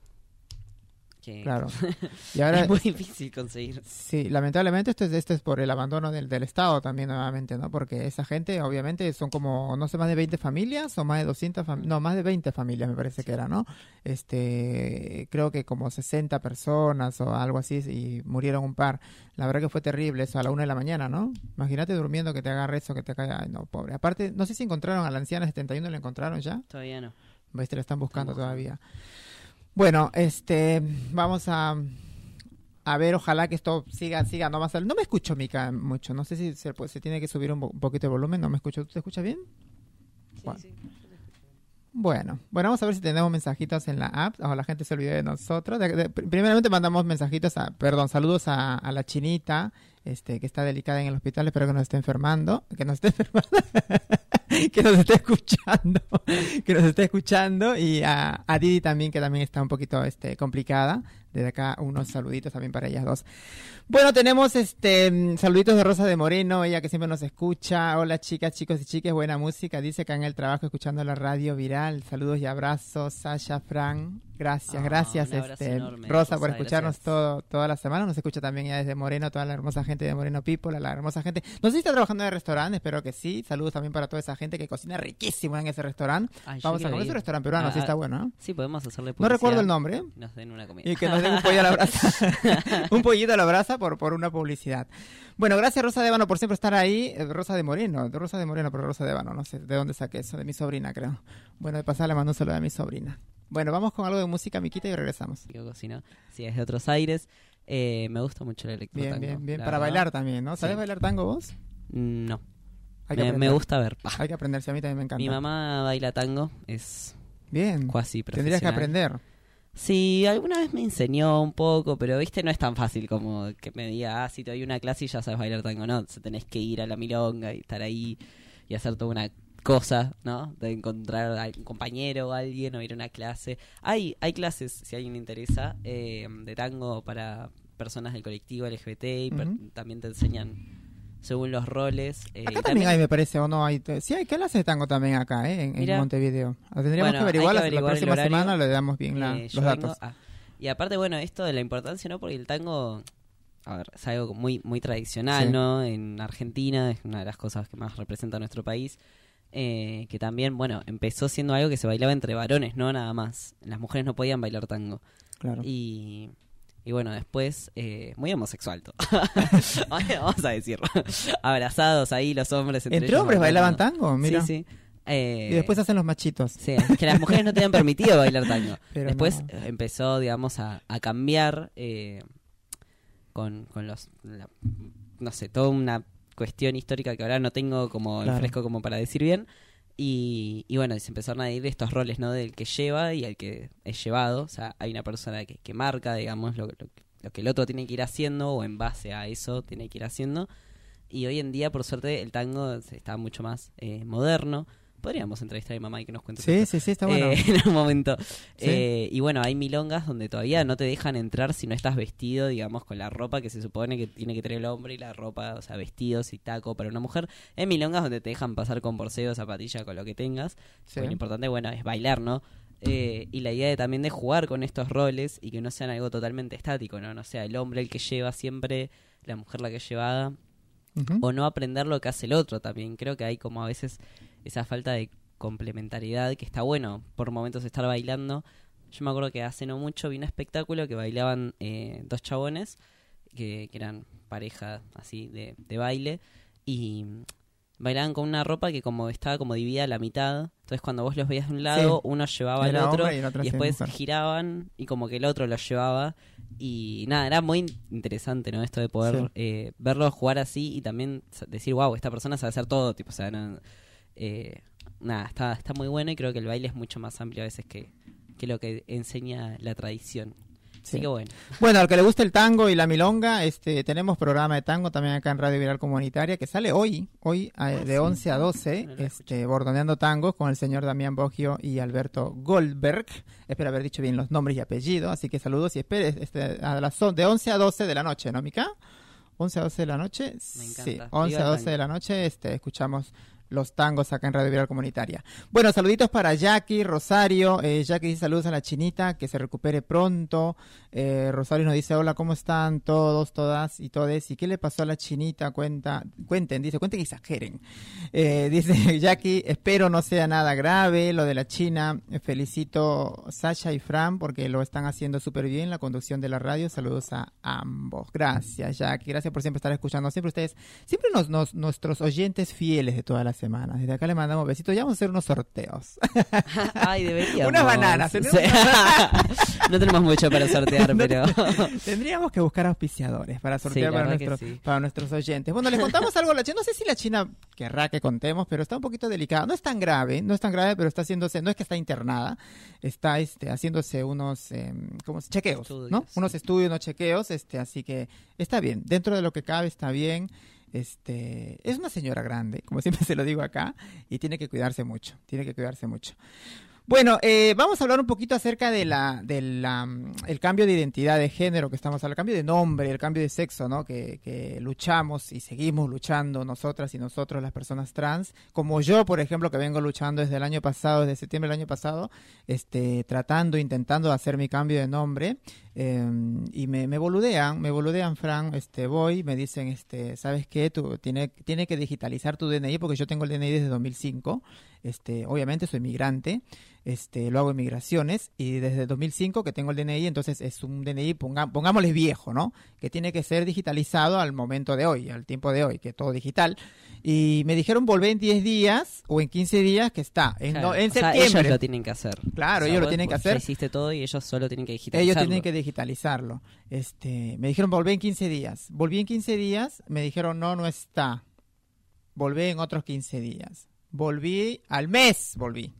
que Claro. Y ahora es muy difícil conseguir. Sí, lamentablemente esto es, esto es por el abandono del, del Estado también nuevamente, ¿no? Porque esa gente obviamente son como, no sé, más de 20 familias o más de 200, fam- no, más de 20 familias me parece que era, ¿no? Este, creo que como 60 personas o algo así y murieron un par. La verdad que fue terrible eso a la una de la mañana, ¿no? Imagínate durmiendo que te agarre eso, que te caiga, ay, no, pobre. Aparte, no sé si encontraron a la anciana de 71, ¿la encontraron ya? Todavía no. Este la están buscando todavía. Bueno, este, vamos a, a ver, ojalá que esto siga, siga, no más. No me escucho, Mica, mucho. No sé si se, pues, se tiene que subir un, po- un poquito el volumen. No me escucho. ¿Tú te escuchas bien? Bueno. Bueno, bueno, vamos a ver si tenemos mensajitos en la app o la gente se olvidó de nosotros. De- de- primeramente mandamos mensajitos, a, perdón, saludos a, a la chinita, este, que está delicada en el hospital, espero que no esté enfermando, que no esté enfermando, que nos esté escuchando, que nos esté escuchando y a, Didi también, que también está un poquito, este, complicada. Desde acá unos saluditos también para ellas dos. Bueno, tenemos este saluditos de Rosa de Moreno, ella que siempre nos escucha. Hola chicas, chicos y chicas, buena música. Dice que en el trabajo escuchando la radio viral. Saludos y abrazos, Sasha, Fran. Gracias, Ah, gracias, este enorme, Rosa, por escucharnos gracias. todo, toda la semana. Nos escucha también ya desde Moreno, toda la hermosa gente de Moreno People, a la hermosa gente. No sé si está trabajando en el restaurante, espero que sí. Saludos también para toda esa gente que cocina riquísimo en ese restaurante. Ay, Vamos a comer ir. restaurante peruano, Ah, sí está bueno, ¿eh? Sí, podemos hacerle No recuerdo el publicidad. nombre. Nos den una comida. Y que nos den un pollo a la brasa. un pollito a la brasa por, por una publicidad. Bueno, gracias Rosa de Ébano por siempre estar ahí. Eh, Rosa de Moreno, Rosa de Moreno, pero Rosa de Ébano, no sé de dónde saqué eso, de mi sobrina creo. Bueno, de pasar le mando un saludo a mi sobrina. Bueno, vamos con algo de música, Miquita, y regresamos. Yo cocino. Sí, es de otros aires. Eh, me gusta mucho el electro Bien, tango, bien, bien. Para verdad. bailar también, ¿no? ¿Sabes Sí. bailar tango vos? No. Hay que Me, gusta ver. Hay que aprenderse, a mí también me encanta. Mi mamá baila tango. Es Bien. cuasi Tendrías que aprender. Sí, alguna vez me enseñó un poco, pero viste, no es tan fácil como que me diga, ah, si te doy una clase y ya sabes bailar tango. No, tenés que ir a la milonga y estar ahí y hacer toda una cosa, ¿no? De encontrar a un compañero o alguien o ir a una clase. Hay, hay clases, si a alguien le interesa, eh, de tango para personas del colectivo LGBT y también te enseñan según los roles. eh, Acá también hay, me parece, o no hay. Sí, hay clases de tango también acá, ¿eh? En. Montevideo. Tendríamos Bueno, que averiguar, que la- averiguar la el próxima semana le damos bien la- Eh, los datos. y aparte, bueno, esto de la importancia, ¿no? Porque el tango, a ver, es algo muy, muy tradicional, Sí. ¿no? En Argentina es una de las cosas que más representa nuestro país. Eh, que también, bueno, empezó siendo algo que se bailaba entre varones, no nada más. Las mujeres no podían bailar tango. Claro. Y, y bueno, después, eh, muy homosexual todo. Vamos a decirlo. Abrazados ahí los hombres. Entre, ¿Entre hombres bailaban tango? Mira. Sí, sí. Eh, Y después hacen los machitos. Sí, que las mujeres no tenían permitido bailar tango. Pero Después no. eh, empezó, digamos, a, a cambiar eh, con, con los, la- no sé, toda una cuestión histórica que ahora no tengo como el fresco como para decir bien. Y, y, bueno, se empezaron a ir estos roles, ¿no? Del que lleva y el que es llevado. O sea, hay una persona que, que marca, digamos, lo, lo, que el otro tiene que ir haciendo o en base a eso tiene que ir haciendo. Y hoy en día, por suerte, el tango está mucho más eh, moderno podríamos entrevistar a mi mamá y que nos cuente. Sí, sí, sí, está bueno. Eh, en un momento. Eh, y bueno, hay milongas donde todavía no te dejan entrar si no estás vestido, digamos, con la ropa que se supone que tiene que tener el hombre y la ropa, o sea, vestidos y taco para una mujer. Hay milongas donde te dejan pasar con borseo, zapatilla, con lo que tengas. Lo importante, bueno, es bailar, ¿no? Eh, y la idea de, también de jugar con estos roles y que no sean algo totalmente estático, ¿no? No sea el hombre el que lleva siempre, la mujer la que llevada, o no aprender lo que hace el otro también. Creo que hay como a veces esa falta de complementariedad que está bueno por momentos estar bailando. Yo me acuerdo que hace no mucho vi un espectáculo que bailaban eh, dos chabones que, eran pareja así de, de baile y bailaban con una ropa que como estaba como dividida a la mitad. Entonces cuando vos los veías de un lado, uno llevaba al otro y, después giraban y como que el otro lo llevaba. Y nada, era muy interesante, ¿no? Esto de poder eh, verlos jugar así y también decir, wow, esta persona sabe hacer todo. Tipo, o sea, eh, nada, está, está muy bueno y creo que el baile es mucho más amplio a veces que, que lo que enseña la tradición bueno. Bueno, al que le guste el tango y la milonga, este, tenemos programa de tango también acá en Radio Viral Comunitaria que sale hoy, hoy ah, de 11 a 12, este, bordoneando tangos con el señor Damián Boggio y Alberto Goldberg. Espero haber dicho bien los nombres y apellidos, así que saludos y espere este, a las, de 11 a 12 de la noche, ¿no, Mica? 11 a 12 de la noche. Me encanta. Sí, 11 a 12 de la noche este, escuchamos los tangos acá en Radio Viral Comunitaria. Bueno, saluditos para Jackie, Rosario. Eh, Jackie dice saludos a la chinita, que se recupere pronto. Eh, Rosario nos dice, hola, ¿cómo están todos, todas y todes? ¿Y qué le pasó a la chinita? Cuenta, cuenten, dice, cuenten y exageren. Eh, dice Jackie, espero no sea nada grave lo de la China. Felicito Sasha y Fran porque lo están haciendo súper bien la conducción de la radio. Saludos a ambos. Gracias, Jackie. Gracias por siempre estar escuchando. Siempre ustedes, siempre nos, nuestros oyentes fieles de toda la semana. Desde acá le mandamos besitos. Ya vamos a hacer unos sorteos. Ay, deberíamos. Unas bananas. no tenemos mucho para sortear, pero... Tendríamos que buscar auspiciadores para sortear para, nuestros, para nuestros oyentes. Bueno, les contamos algo a la China. No sé si la China querrá que contemos, pero está un poquito delicada. No es tan grave, no es tan grave, pero está haciéndose, no es que está internada, está este, haciéndose unos eh, chequeos, ¿no? Unos estudios, unos chequeos, este, así que está bien. Dentro de lo que cabe está bien. Este, es una señora grande, como siempre se lo digo acá, y tiene que cuidarse mucho, tiene que cuidarse mucho. Bueno, eh, vamos a hablar un poquito acerca de la, del el cambio de identidad de género que estamos hablando, el cambio de nombre, el cambio de sexo, ¿no? Que, que, luchamos y seguimos luchando nosotras y nosotros las personas trans, como yo, por ejemplo, que vengo luchando desde el año pasado, desde septiembre del año pasado, este, tratando, intentando hacer mi cambio de nombre, eh, y me, me boludean, me boludean, Fran, este, voy, me dicen, este, ¿sabes qué? Tú tiene, tiene que digitalizar tu DNI porque yo tengo el DNI desde 2005, este, obviamente soy migrante, este, lo hago en migraciones y desde 2005 que tengo el DNI, entonces es un DNI, ponga, pongámosle viejo, ¿no? Que tiene que ser digitalizado al momento de hoy, al tiempo de hoy, que todo digital. Y me dijeron volver en 10 días o en 15 días que está, en, en septiembre. ellos lo tienen que hacer. Claro, ellos lo tienen que hacer. Hiciste todo y ellos solo tienen que digitalizarlo. Ellos tienen que digitalizarlo. Este, me dijeron volver en 15 días. Volví en 15 días, me dijeron no, no está. Volví en otros 15 días. Volví al mes, volví.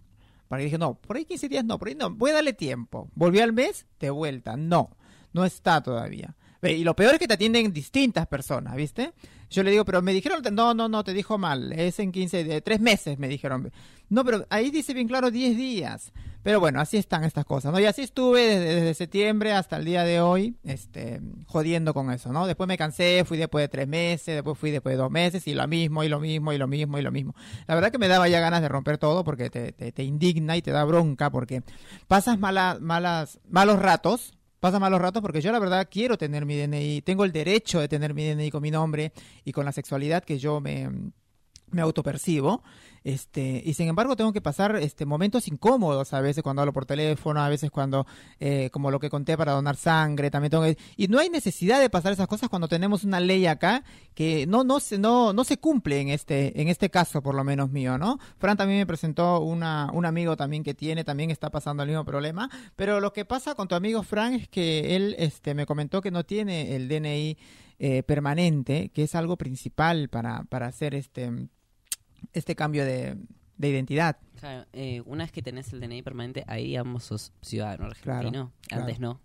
Para que dije, no, por ahí 15 días no, por ahí no, voy a darle tiempo. Volví al mes, de vuelta. No, no está todavía. Y lo peor es que te atienden distintas personas, ¿viste? Yo le digo, pero me dijeron, no, no, no, te dijo mal, es en 15, de tres meses, me dijeron. No, pero ahí dice bien claro 10 días. Pero bueno, así están estas cosas, ¿no? Y así estuve desde, septiembre hasta el día de hoy, este, jodiendo con eso, ¿no? Después me cansé, fui después de tres meses, después fui después de dos meses, y lo mismo, y lo mismo, y lo mismo, y lo mismo. La verdad que me daba ya ganas de romper todo porque te, te, indigna y te da bronca porque pasas malas, malas, malos ratos, pasa malos ratos porque yo la verdad quiero tener mi DNI, tengo el derecho de tener mi DNI con mi nombre y con la sexualidad que yo me, me autopercibo este, y sin embargo tengo que pasar este, momentos incómodos a veces cuando hablo por teléfono, a veces cuando, eh, como lo que conté para donar sangre, también tengo que, y no hay necesidad de pasar esas cosas cuando tenemos una ley acá que no, no, se, no, no se cumple en este, en este caso por lo menos mío, ¿no? Fran también me presentó una, un amigo también que tiene, también está pasando el mismo problema, pero lo que pasa con tu amigo Fran es que él este, me comentó que no tiene el DNI eh, permanente, que es algo principal para, para hacer este este cambio de, de identidad. Claro, eh, una vez que tenés el DNI permanente, ahí digamos sos ciudadano argentino. Antes no.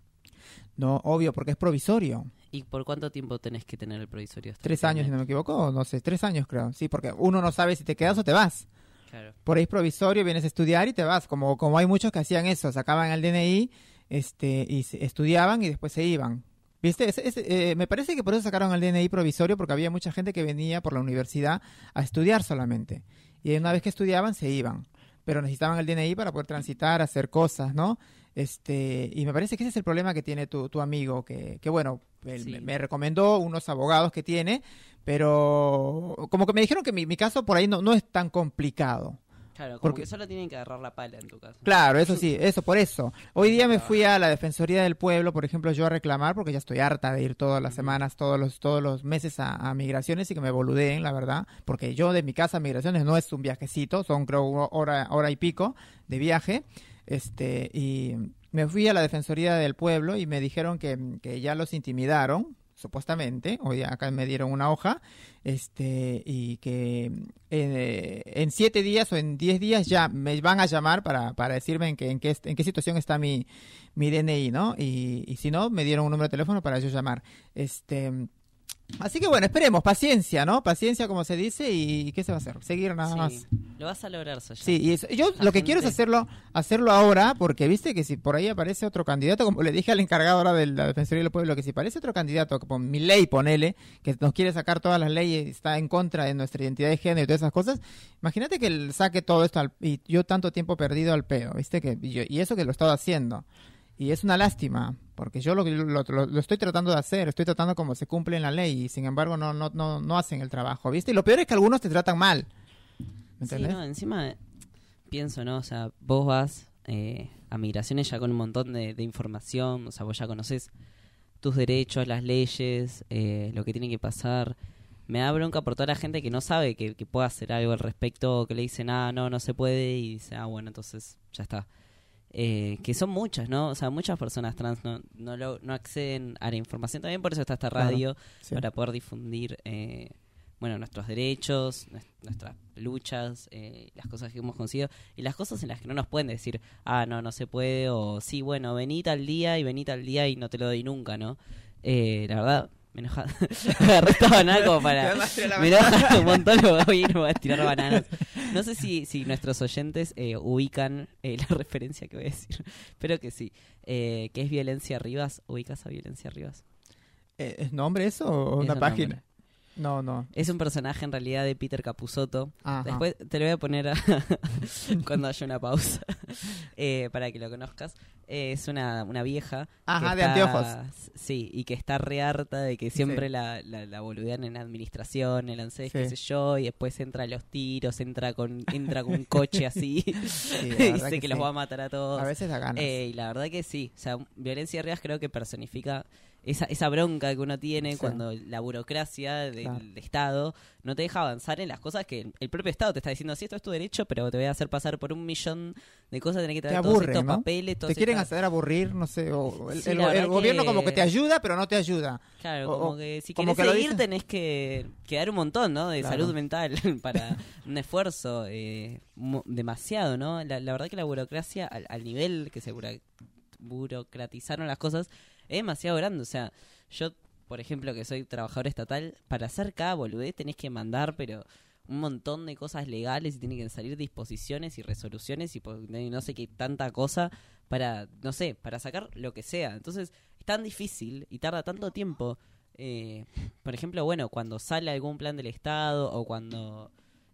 No, obvio, porque es provisorio. ¿Y por cuánto tiempo tenés que tener el provisorio? Tres años, si no me equivoco, no sé, tres años creo. Sí, porque uno no sabe si te quedas o te vas. Claro. Por ahí es provisorio, vienes a estudiar y te vas. Como, como hay muchos que hacían eso, sacaban el DNI este, y estudiaban y después se iban. ¿Viste? Eh, me parece que por eso sacaron el DNI provisorio, porque había mucha gente que venía por la universidad a estudiar solamente. Y una vez que estudiaban, se iban. Pero necesitaban el DNI para poder transitar, hacer cosas, ¿no? Este, y me parece que ese es el problema que tiene tu, tu amigo, que, que bueno, me, recomendó unos abogados que tiene, pero como que me dijeron que mi, mi caso por ahí no, no es tan complicado. Claro, como porque solo tienen que agarrar la pala en tu caso. Claro, eso sí, eso por eso. Hoy día me fui a la Defensoría del Pueblo, por ejemplo, yo a reclamar, porque ya estoy harta de ir todas las semanas, todos los, todos los meses a, migraciones y que me boludeen, la verdad, porque yo de mi casa a migraciones no es un viajecito, son creo hora, hora y pico de viaje, este, y me fui a la Defensoría del Pueblo y me dijeron que, que ya los intimidaron, supuestamente, hoy acá me dieron una hoja, este, y que eh, en siete días o en diez días ya me van a llamar para, para decirme en qué, en qué, en qué situación está mi, mi DNI, ¿no? Y, y si no, me dieron un número de teléfono para yo llamar. Este, Así que bueno, esperemos, paciencia, ¿no? Paciencia, como se dice, y ¿qué se va a hacer? Seguir nada más. Lo vas a lograr, Sí, y yo lo que quiero es hacerlo hacerlo ahora, porque viste que si por ahí aparece otro candidato, como le dije al encargado ahora de la Defensoría del Pueblo, que si aparece otro candidato, como mi ley, ponele, que nos quiere sacar todas las leyes, está en contra de nuestra identidad de género y todas esas cosas, imagínate que él saque todo esto y yo tanto tiempo perdido al pedo, viste que y, y eso que lo he estado haciendo. Y es una lástima, porque yo lo, lo, lo, estoy tratando de hacer, estoy tratando como se cumple en la ley y sin embargo no, no, no, no hacen el trabajo, ¿viste? Y lo peor es que algunos te tratan mal. ¿Me sí, no, encima pienso, ¿no? O sea, vos vas eh, a migraciones ya con un montón de, información, o sea, vos ya conoces tus derechos, las leyes, eh, lo que tiene que pasar. Me da bronca por toda la gente que no sabe que, que pueda hacer algo al respecto, que le dicen, ah, no, no se puede, y dice, ah, bueno, entonces ya está. Eh, que son muchas, ¿no? O sea, muchas personas trans no, no, no acceden a la información. También por eso está esta radio, para poder difundir, eh, bueno, nuestros derechos, nuestras luchas, eh, las cosas que hemos conseguido y las cosas en las que no nos pueden decir, ah, no, no se puede, o sí, bueno, vení tal día y vení tal día y no te lo doy nunca, ¿no? la verdad, me enoja. agarré esta banana como para. me enoja un montón, lo voy a ir, voy a tirar bananas. No sé si, si nuestros oyentes eh, ubican eh, la referencia que voy a decir. Espero que sí. Eh, ¿Qué es Violencia Rivas? ¿Ubicas a Violencia Rivas? ¿Es nombre eso o una página? No, no. Es un personaje en realidad de Peter Capusotto. Después te lo voy a poner cuando haya una pausa eh, para que lo conozcas. es una, una vieja. Ajá, de anteojos. Sí, y que está re harta de que siempre la, la, boludean en administración, el ANSES, qué sé yo, y después entra a los tiros, entra con, entra con un coche así. dice que, los va a matar a todos. A veces da ganas. Eh, y la verdad que sí. O sea, Violencia Rías creo que personifica esa, esa bronca que uno tiene cuando la burocracia del Estado no te deja avanzar en las cosas que el propio Estado te está diciendo, sí, esto es tu derecho, pero te voy a hacer pasar por un millón de cosas, tenés que traer todos estos papeles. te quieren hacer aburrir, no sé, o el, gobierno como que te ayuda, pero no te ayuda. Claro, como que si quieres seguir tenés que, que, dar un montón, ¿no? De salud mental para un esfuerzo eh, demasiado, ¿no? La, verdad que la burocracia, al, al nivel que se burocratizaron las cosas, es demasiado grande. O sea, yo, por ejemplo, que soy trabajador estatal, para hacer cada boludez tenés que mandar, pero un montón de cosas legales y tienen que salir disposiciones y resoluciones y no sé qué tanta cosa para, no sé, para sacar lo que sea. Entonces, es tan difícil y tarda tanto tiempo. Eh, por ejemplo, bueno, cuando sale algún plan del Estado o cuando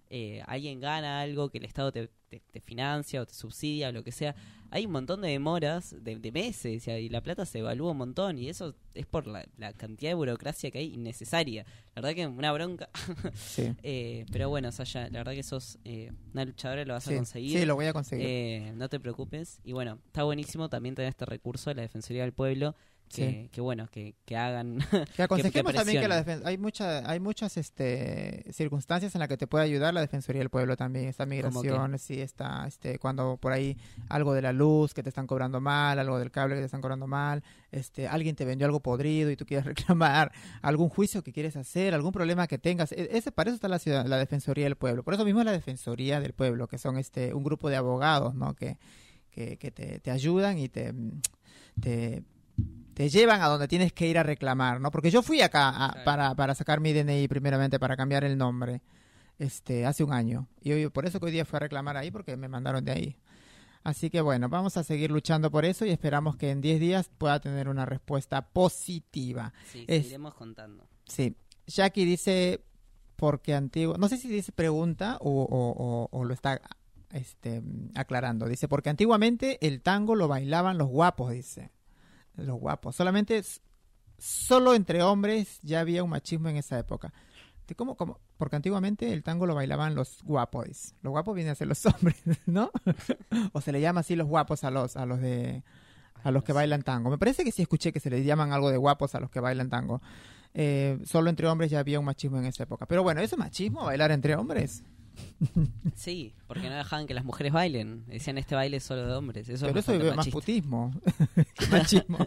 eh, alguien gana algo que el Estado te, te, financia o te subsidia o lo que sea, hay un montón de demoras de, meses y la plata se evalúa un montón y eso es por la, cantidad de burocracia que hay innecesaria. La verdad que una bronca. Eh, pero bueno, Sasha, la verdad que sos eh, una luchadora, lo vas a conseguir. Sí, lo voy a conseguir. Eh, no te preocupes. Y bueno, está buenísimo también tener este recurso de la Defensoría del Pueblo que, bueno, que, hagan. Que aconsejemos también que la hay muchas hay muchas este circunstancias en las que te puede ayudar la Defensoría del Pueblo también, esta migración, sí, está este cuando por ahí algo de la luz que te están cobrando mal, algo del cable que te están cobrando mal, este alguien te vendió algo podrido y tú quieres reclamar, algún juicio que quieres hacer, algún problema que tengas, e, ese para eso está la ciudad, la Defensoría del Pueblo. Por eso mismo es la Defensoría del Pueblo, que son este un grupo de abogados, ¿no? Que que, que te, te ayudan y te, te te llevan a donde tienes que ir a reclamar, ¿no? Porque yo fui acá para, para sacar mi DNI primeramente, para cambiar el nombre, este, hace un año. Y hoy, por eso que hoy día fui a reclamar ahí, porque me mandaron de ahí. Así que bueno, vamos a seguir luchando por eso y esperamos que en 10 días pueda tener una respuesta positiva. Sí, seguiremos contando. Sí. Jackie dice, porque antiguo, no sé si dice pregunta o, o, o, lo está este, aclarando. Dice, porque antiguamente el tango lo bailaban los guapos, dice los guapos. Solamente, solo entre hombres ya había un machismo en esa época. ¿Cómo, cómo? Porque antiguamente el tango lo bailaban los guapos. Los guapos vienen a ser los hombres, ¿no? o se le llama así los guapos a los, a los de, a los que bailan tango. Me parece que sí escuché que se les llaman algo de guapos a los que bailan tango. Eh, solo entre hombres ya había un machismo en esa época. Pero bueno, ¿eso es machismo, bailar entre hombres? Sí, porque no dejaban que las mujeres bailen. Decían este baile es solo de hombres. Eso pero eso es más putismo machismo.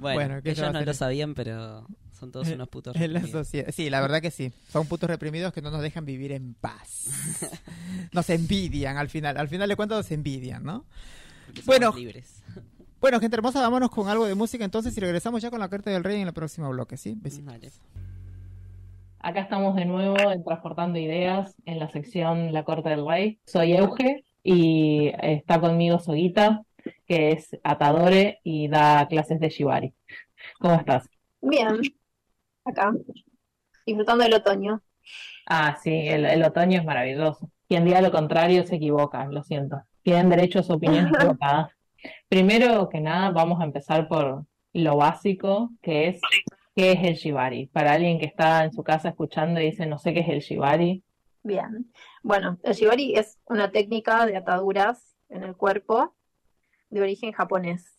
bueno, ellos no lo sabían, pero son todos unos putos reprimidos. Sí, la verdad que sí. Son putos reprimidos que no nos dejan vivir en paz. Nos envidian al final. Al final de cuentas nos envidian, ¿no? bueno, libres. Bueno, gente hermosa, vámonos con algo de música entonces y regresamos ya con la carta del rey en el próximo bloque, ¿sí? Besitos. Acá estamos de nuevo en Transportando Ideas en la sección La Corte del Rey. Soy Euge y está conmigo Soguita, que es atadore y da clases de shibari. ¿Cómo estás? Bien, acá, disfrutando del otoño. Ah, sí, el, otoño es maravilloso. Quien diga lo contrario se equivoca, lo siento. Tienen derecho a su opinión equivocada. Primero que nada, vamos a empezar por lo básico, que es ¿Qué es el shibari? Para alguien que está en su casa escuchando y dice, no sé qué es el shibari. Bien. Bueno, el shibari es una técnica de ataduras en el cuerpo de origen japonés,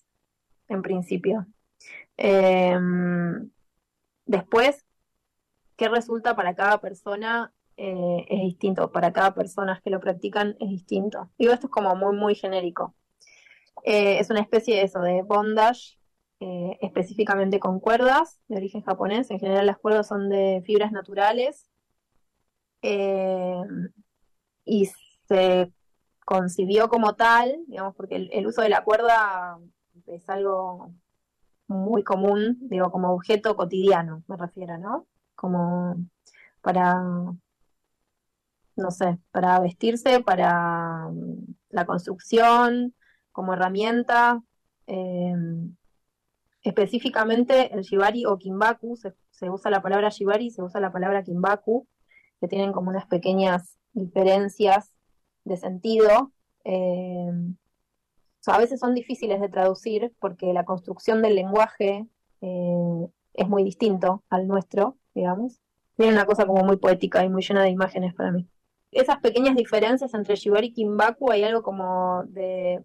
en principio. Em, después, ¿qué resulta para cada persona? Eh, es distinto. Para cada persona que lo practican es distinto. Digo, esto es como muy, muy genérico. Eh, es una especie de eso, de bondage eh, específicamente con cuerdas de origen japonés. En general las cuerdas son de fibras naturales eh, y se concibió como tal, digamos, porque el, uso de la cuerda es algo muy común, digo, como objeto cotidiano, me refiero, ¿no? Como para, no sé, para vestirse, para mm, la construcción, como herramienta. Eh, Específicamente el shibari o kimbaku, se, usa la palabra shibari y se usa la palabra kimbaku, que tienen como unas pequeñas diferencias de sentido. Eh, a veces son difíciles de traducir porque la construcción del lenguaje eh, es muy distinto al nuestro, digamos. Tiene una cosa como muy poética y muy llena de imágenes para mí. Esas pequeñas diferencias entre shibari y kimbaku hay algo como de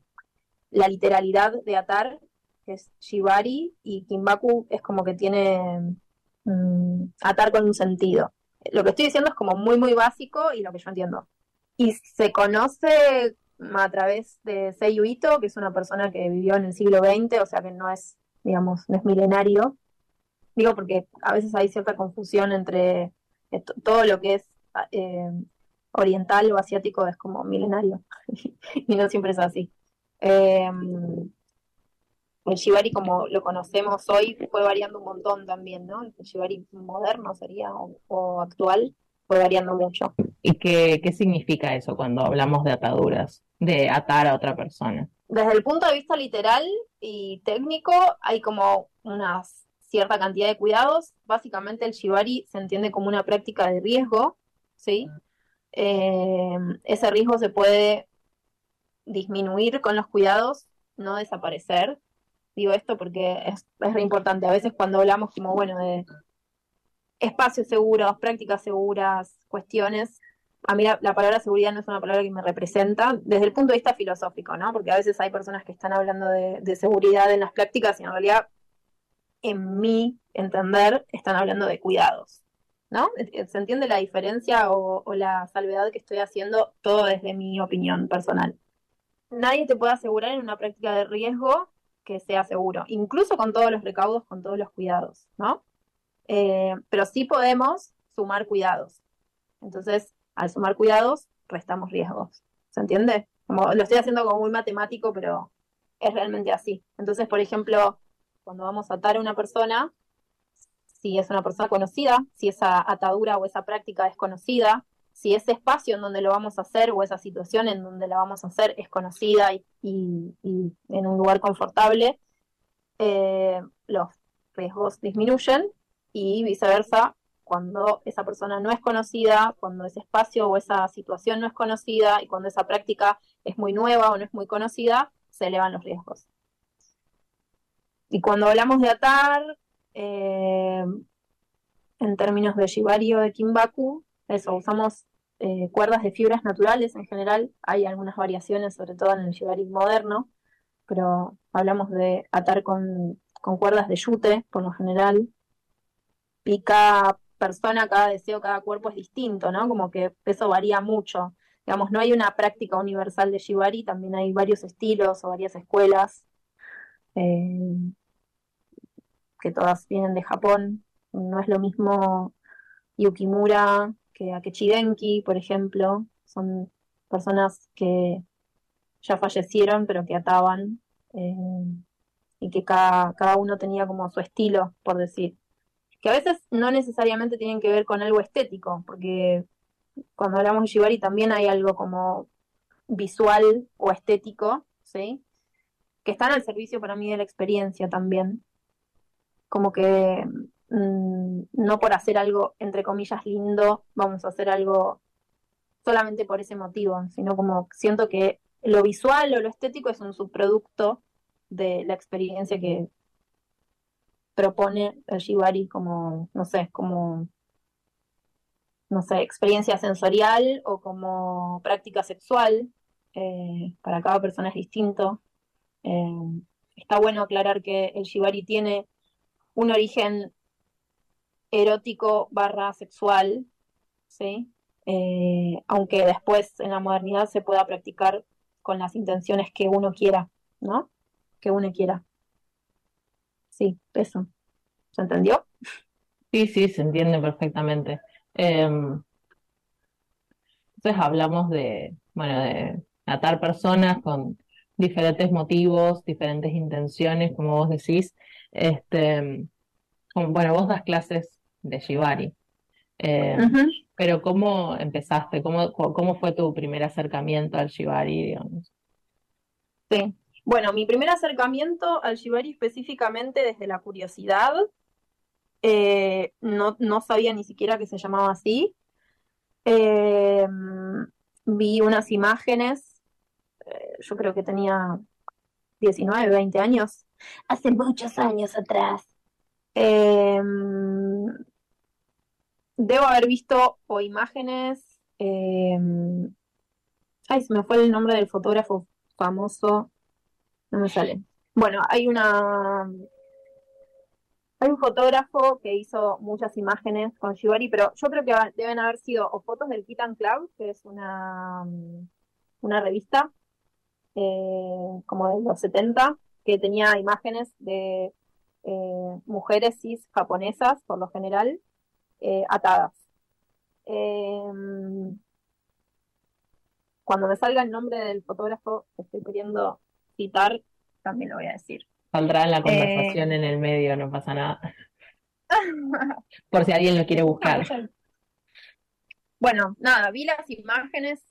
la literalidad de atar es Shibari, y Kimbaku es como que tiene mm, atar con un sentido. Lo que estoy diciendo es como muy, muy básico y lo que yo entiendo. Y se conoce a través de Seiyu Ito, que es una persona que vivió en el siglo XX, o sea que no es, digamos, no es milenario. Digo porque a veces hay cierta confusión entre todo lo que es eh, oriental o asiático es como milenario, y no siempre es así. Eh, el shibari como lo conocemos hoy fue variando un montón también, ¿no? El shibari moderno sería o, actual fue variando mucho. ¿Y qué, qué significa eso cuando hablamos de ataduras, de atar a otra persona? Desde el punto de vista literal y técnico hay como una cierta cantidad de cuidados. Básicamente el shibari se entiende como una práctica de riesgo, ¿sí? Eh, ese riesgo se puede disminuir con los cuidados, no desaparecer. Digo esto porque es, es re importante. A veces cuando hablamos como, bueno, de espacios seguros, prácticas seguras, cuestiones, a mí la, palabra seguridad no es una palabra que me representa desde el punto de vista filosófico, ¿no? Porque a veces hay personas que están hablando de, seguridad en las prácticas y en realidad en mi entender, están hablando de cuidados. ¿No? ¿Se entiende la diferencia o, la salvedad que estoy haciendo? Todo desde mi opinión personal. Nadie te puede asegurar en una práctica de riesgo que sea seguro, incluso con todos los recaudos, con todos los cuidados, ¿no? Eh, pero sí podemos sumar cuidados. Entonces, al sumar cuidados, restamos riesgos. ¿Se entiende? Como, lo estoy haciendo como muy matemático, pero es realmente así. Entonces, por ejemplo, cuando vamos a atar a una persona, si es una persona conocida, si esa atadura o esa práctica es conocida, si ese espacio en donde lo vamos a hacer o esa situación en donde la vamos a hacer es conocida y, en un lugar confortable, eh, los riesgos disminuyen y viceversa, cuando esa persona no es conocida, cuando ese espacio o esa situación no es conocida y cuando esa práctica es muy nueva o no es muy conocida, se elevan los riesgos. Y cuando hablamos de atar, eh, en términos de shibari o de kimbaku, eso, usamos eh, cuerdas de fibras naturales en general. Hay algunas variaciones, sobre todo en el shibari moderno, pero hablamos de atar con, cuerdas de yute, por lo general. Y cada persona, cada deseo, cada cuerpo es distinto, ¿no? Como que eso varía mucho. Digamos, no hay una práctica universal de shibari, también hay varios estilos o varias escuelas. Eh, que todas vienen de Japón. No es lo mismo Yukimura que Akechidenki, por ejemplo. Son personas que ya fallecieron, pero que ataban eh, y que cada, cada uno tenía como su estilo, por decir. Que a veces no necesariamente tienen que ver con algo estético, porque cuando hablamos de Shibari también hay algo como visual o estético, ¿sí? Que están al servicio para mí de la experiencia también como que mm, no por hacer algo, entre comillas, lindo, vamos a hacer algo solamente por ese motivo, sino como siento que lo visual o lo estético es un subproducto de la experiencia que propone el Shibari como, no sé, como, no sé, experiencia sensorial o como práctica sexual. Eh, para cada persona es distinto. Eh, está bueno aclarar que el Shibari tiene un origen erótico barra sexual, ¿sí? Eh, aunque después en la modernidad se pueda practicar con las intenciones que uno quiera, ¿no? Que uno quiera. Sí, eso. ¿Se entendió? Sí, sí, se entiende perfectamente. Em, entonces hablamos de, bueno, de atar personas con diferentes motivos, diferentes intenciones, como vos decís, este, bueno, vos das clases de Shibari, eh, pero ¿cómo empezaste? ¿Cómo, ¿Cómo fue tu primer acercamiento al Shibari, digamos? Sí, bueno, mi primer acercamiento al Shibari específicamente desde la curiosidad, eh, no, no, sabía ni siquiera que se llamaba así. Eh, vi unas imágenes, yo creo que tenía 19, 20 años, hace muchos años atrás. Em, debo haber visto o imágenes. Em, ay, se me fue el nombre del fotógrafo famoso. No me sale. Bueno, hay una. Hay un fotógrafo que hizo muchas imágenes con Shibari, pero yo creo que deben haber sido o fotos del Kitan Club, que es una, una revista eh, como de los 70, que tenía imágenes de eh, mujeres cis japonesas, por lo general, eh, atadas. Em, cuando me salga el nombre del fotógrafo que estoy queriendo citar, también lo voy a decir. Saldrá en la conversación en el medio, no pasa nada. por si alguien lo quiere buscar. Bueno, nada, vi las imágenes,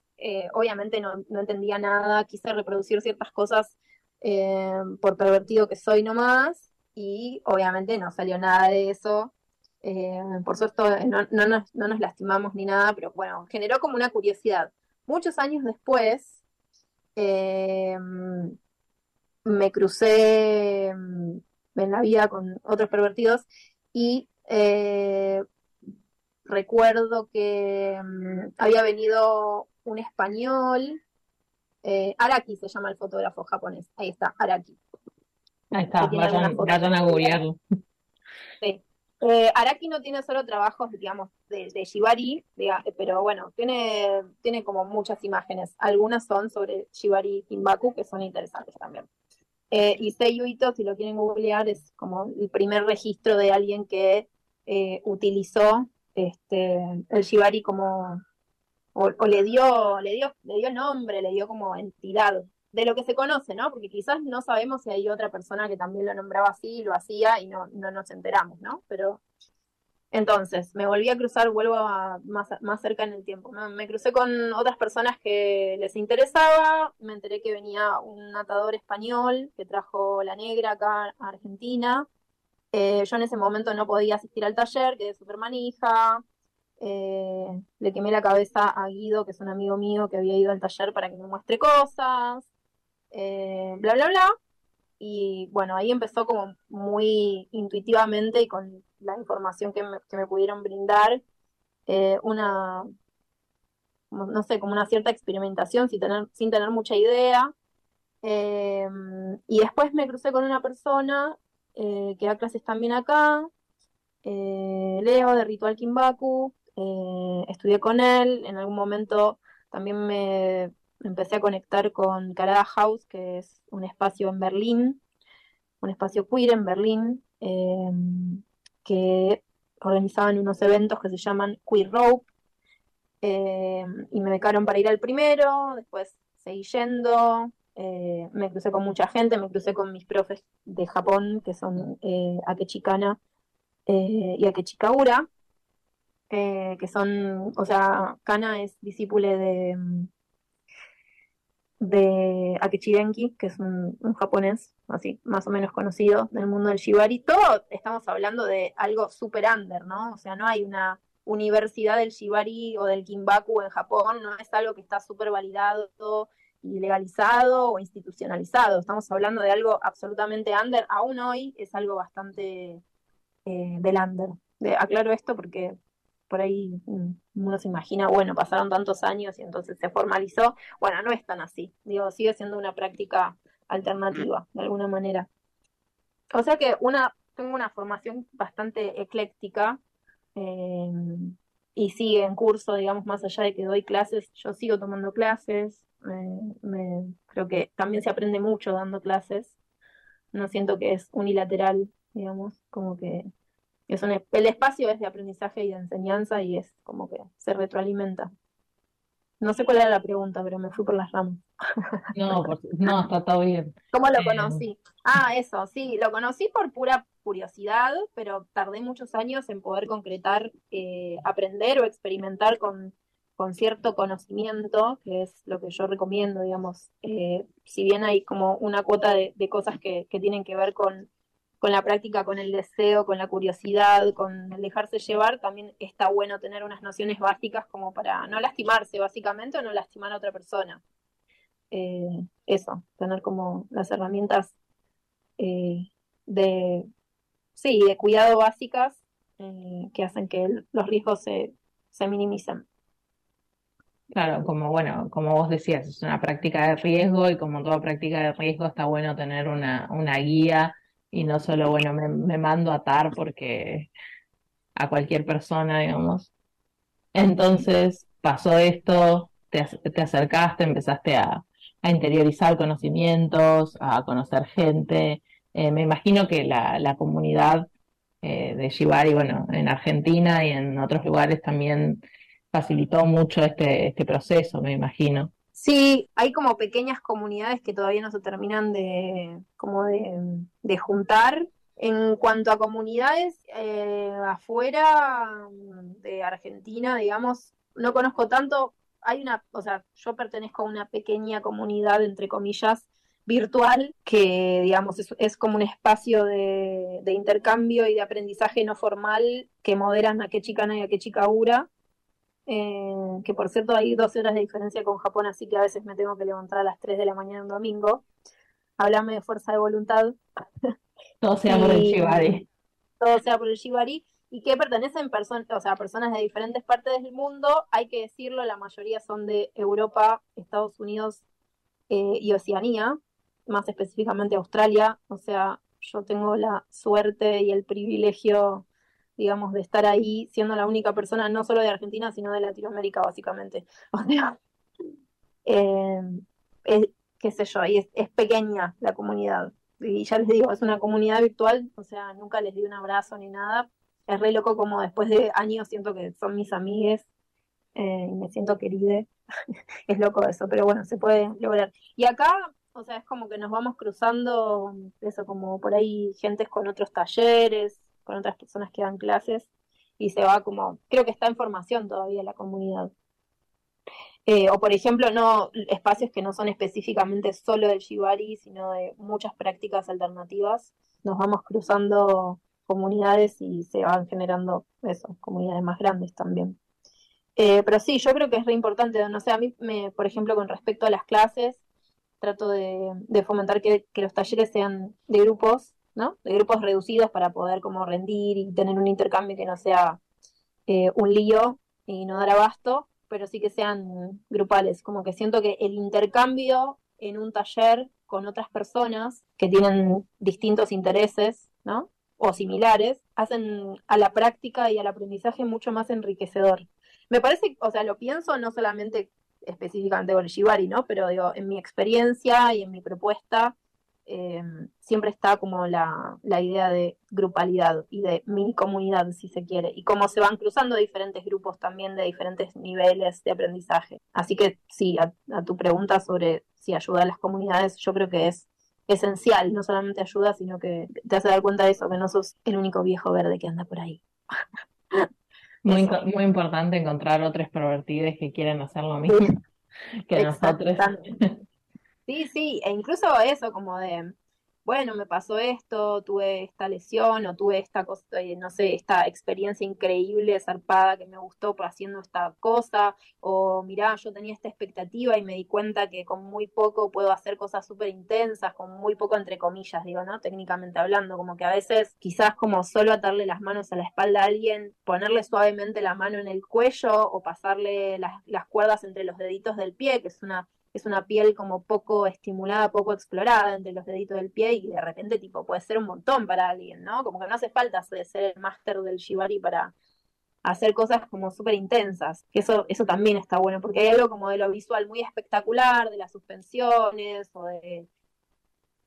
obviamente no, no, entendía nada, quise reproducir ciertas cosas eh, por pervertido que soy nomás, y obviamente no salió nada de eso. Eh, por suerte no, nos, lastimamos ni nada, pero bueno, generó como una curiosidad. Muchos años después eh, me crucé mm, en la vida con otros pervertidos y recuerdo que mm, había venido un español eh, Araki se llama el fotógrafo japonés. Ahí está, Araki. Ahí está, vayan, a googlearlo. Sí. Eh, Araki no tiene solo trabajos, digamos, de, de Shibari, pero bueno, tiene, tiene como muchas imágenes. Algunas son sobre Shibari Kimbaku, que son interesantes también. Eh, y Seiyuito, si lo quieren googlear, es como el primer registro de alguien que eh, utilizó este, el Shibari como, o, le dio, le dio, le dio nombre, le dio como entidad de lo que se conoce, ¿no? Porque quizás no sabemos si hay otra persona que también lo nombraba así, lo hacía y no, no nos enteramos, ¿no? Pero entonces, me volví a cruzar, vuelvo a más, más cerca en el tiempo. Me crucé con otras personas que les interesaba, me enteré que venía un atador español que trajo la negra acá a Argentina. Eh, yo en ese momento no podía asistir al taller, quedé súper manija. Eh, le quemé la cabeza a Guido, que es un amigo mío que había ido al taller para que me muestre cosas. Eh, bla, bla, bla. Y bueno, ahí empezó como muy intuitivamente y con la información que me, pudieron brindar, eh, una, no sé, como una cierta experimentación sin tener, sin tener mucha idea. Eh, y después me crucé con una persona eh, que da clases también acá, Leo de Ritual Kimbaku, estudié con él, en algún momento también me empecé a conectar con Karada House, que es un espacio en Berlín, un espacio queer en Berlín, eh, que organizaban unos eventos que se llaman Queer Rope, eh, y me becaron para ir al primero, después seguí yendo, eh, me crucé con mucha gente, me crucé con mis profes de Japón, que son Akechikana y Akechikaura, que son, o sea, Kana es discípule de de Akechi que es un, japonés, así, más o menos conocido del mundo del shibari. Todo estamos hablando de algo super under, ¿no? O sea, no hay una universidad del shibari o del kimbaku en Japón, no es algo que está súper validado y legalizado o institucionalizado. Estamos hablando de algo absolutamente under. Aún hoy es algo bastante eh, del under. aclaro esto porque por ahí mm, uno se imagina, bueno, pasaron tantos años y entonces se formalizó. Bueno, no es tan así. Digo, sigue siendo una práctica alternativa, de alguna manera. O sea que una, tengo una formación bastante ecléctica eh, y sigue en curso, digamos, más allá de que doy clases, yo sigo tomando clases. me, creo que también se aprende mucho dando clases. No siento que es unilateral, digamos, como que es el espacio es de aprendizaje y de enseñanza y es como que se retroalimenta. No sé cuál era la pregunta, pero me fui por las ramas. No, no, está todo bien. ¿Cómo lo eh, conocí? Ah, eso, sí, lo conocí por pura curiosidad, pero tardé muchos años en poder concretar, eh, aprender o experimentar con, con, cierto conocimiento, que es lo que yo recomiendo, digamos. Eh, si bien hay como una cuota de, de cosas que, que tienen que ver con con la práctica, con el deseo, con la curiosidad, con el dejarse llevar, también está bueno tener unas nociones básicas como para no lastimarse básicamente o no lastimar a otra persona. Eh, eso, tener como las herramientas eh, de, sí, de cuidado básicas eh, que hacen que los riesgos se, se minimicen. Claro, como bueno, como vos decías, es una práctica de riesgo y como toda práctica de riesgo está bueno tener una, una guía y no solo, bueno, me, mando a atar porque a cualquier persona, digamos. Entonces pasó esto, te, te acercaste, empezaste a, a, interiorizar conocimientos, a conocer gente. Eh, me imagino que la, la comunidad eh, de Shibari, bueno, en Argentina y en otros lugares también facilitó mucho este, este proceso, me imagino. Sí, hay como pequeñas comunidades que todavía no se terminan de, como de, juntar. En cuanto a comunidades eh, afuera de Argentina, digamos, no conozco tanto. Hay una, o sea, yo pertenezco a una pequeña comunidad, entre comillas, virtual, que digamos es, como un espacio de, de, intercambio y de aprendizaje no formal que moderan a qué chicana y a qué chicaura eh, que por cierto hay dos horas de diferencia con Japón, así que a veces me tengo que levantar a las 3 de la mañana un domingo. Háblame de fuerza de voluntad. Todo sea por el Shibari. Todo sea por el Shibari. Y que pertenecen personas, o sea, personas de diferentes partes del mundo, hay que decirlo, la mayoría son de Europa, Estados Unidos eh, y Oceanía, más específicamente Australia. O sea, yo tengo la suerte y el privilegio, digamos, de estar ahí siendo la única persona, no solo de Argentina, sino de Latinoamérica, básicamente. O sea, eh, es, qué sé yo, y es, pequeña la comunidad. Y ya les digo, es una comunidad virtual, o sea, nunca les di un abrazo ni nada. Es re loco como después de años siento que son mis amigues eh, y me siento querida. es loco eso, pero bueno, se puede lograr. Y acá, o sea, es como que nos vamos cruzando, eso, como por ahí gentes con otros talleres, con otras personas que dan clases, y se va como, creo que está en formación todavía la comunidad. Eh, o por ejemplo, no espacios que no son específicamente solo del Shibari, sino de muchas prácticas alternativas. Nos vamos cruzando comunidades y se van generando eso, comunidades más grandes también. Eh, pero sí, yo creo que es re importante, no sé, a mí, me, por ejemplo, con respecto a las clases, trato de, fomentar que, los talleres sean de grupos, ¿no? De grupos reducidos para poder como rendir y tener un intercambio que no sea eh, un lío y no dar abasto, pero sí que sean grupales. Como que siento que el intercambio en un taller con otras personas que tienen distintos intereses, ¿no? O similares, hacen a la práctica y al aprendizaje mucho más enriquecedor. Me parece, o sea, lo pienso no solamente específicamente con el Shibari, ¿no? Pero digo, en mi experiencia y en mi propuesta, eh, siempre está como la, idea de grupalidad y de mini comunidad, si se quiere, y cómo se van cruzando diferentes grupos también de diferentes niveles de aprendizaje. Así que sí, a, tu pregunta sobre si ayuda a las comunidades, yo creo que es esencial, no solamente ayuda, sino que te hace dar cuenta de eso, que no sos el único viejo verde que anda por ahí. Muy, muy importante encontrar otros pervertidos que quieren hacer lo mismo que nosotros. Sí, sí, e incluso eso como de, bueno, me pasó esto, tuve esta lesión o tuve esta cosa, eh, no sé, esta experiencia increíble, zarpada que me gustó por haciendo esta cosa, o mirá, yo tenía esta expectativa y me di cuenta que con muy poco puedo hacer cosas súper intensas, con muy poco entre comillas, digo, ¿no? Técnicamente hablando, como que a veces quizás como solo atarle las manos a la espalda a alguien, ponerle suavemente la mano en el cuello o pasarle las, las cuerdas entre los deditos del pie, que es una es una piel como poco estimulada, poco explorada entre los deditos del pie y de repente tipo puede ser un montón para alguien, ¿no? Como que no hace falta ser el máster del shibari para hacer cosas como súper intensas, eso, eso también está bueno, porque hay algo como de lo visual muy espectacular, de las suspensiones o de,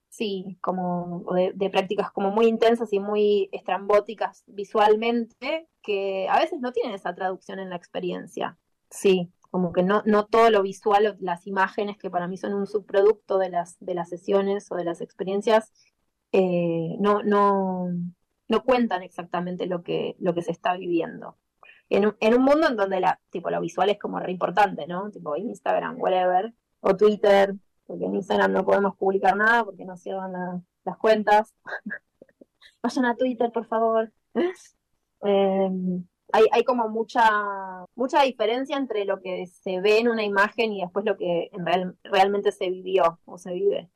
sí, como de, de, prácticas como muy intensas y muy estrambóticas visualmente, que a veces no tienen esa traducción en la experiencia. Sí, como que no, no todo lo visual, las imágenes que para mí son un subproducto de las, de las sesiones o de las experiencias, eh, no, no, no cuentan exactamente lo que, lo que se está viviendo. En un, en un mundo en donde la, tipo, lo visual es como re importante, ¿no? Tipo Instagram, whatever, o Twitter, porque en Instagram no podemos publicar nada porque no cierran las cuentas. Vayan a Twitter, por favor. Eh, hay, hay como mucha, mucha diferencia entre lo que se ve en una imagen y después lo que en real, realmente se vivió o se vive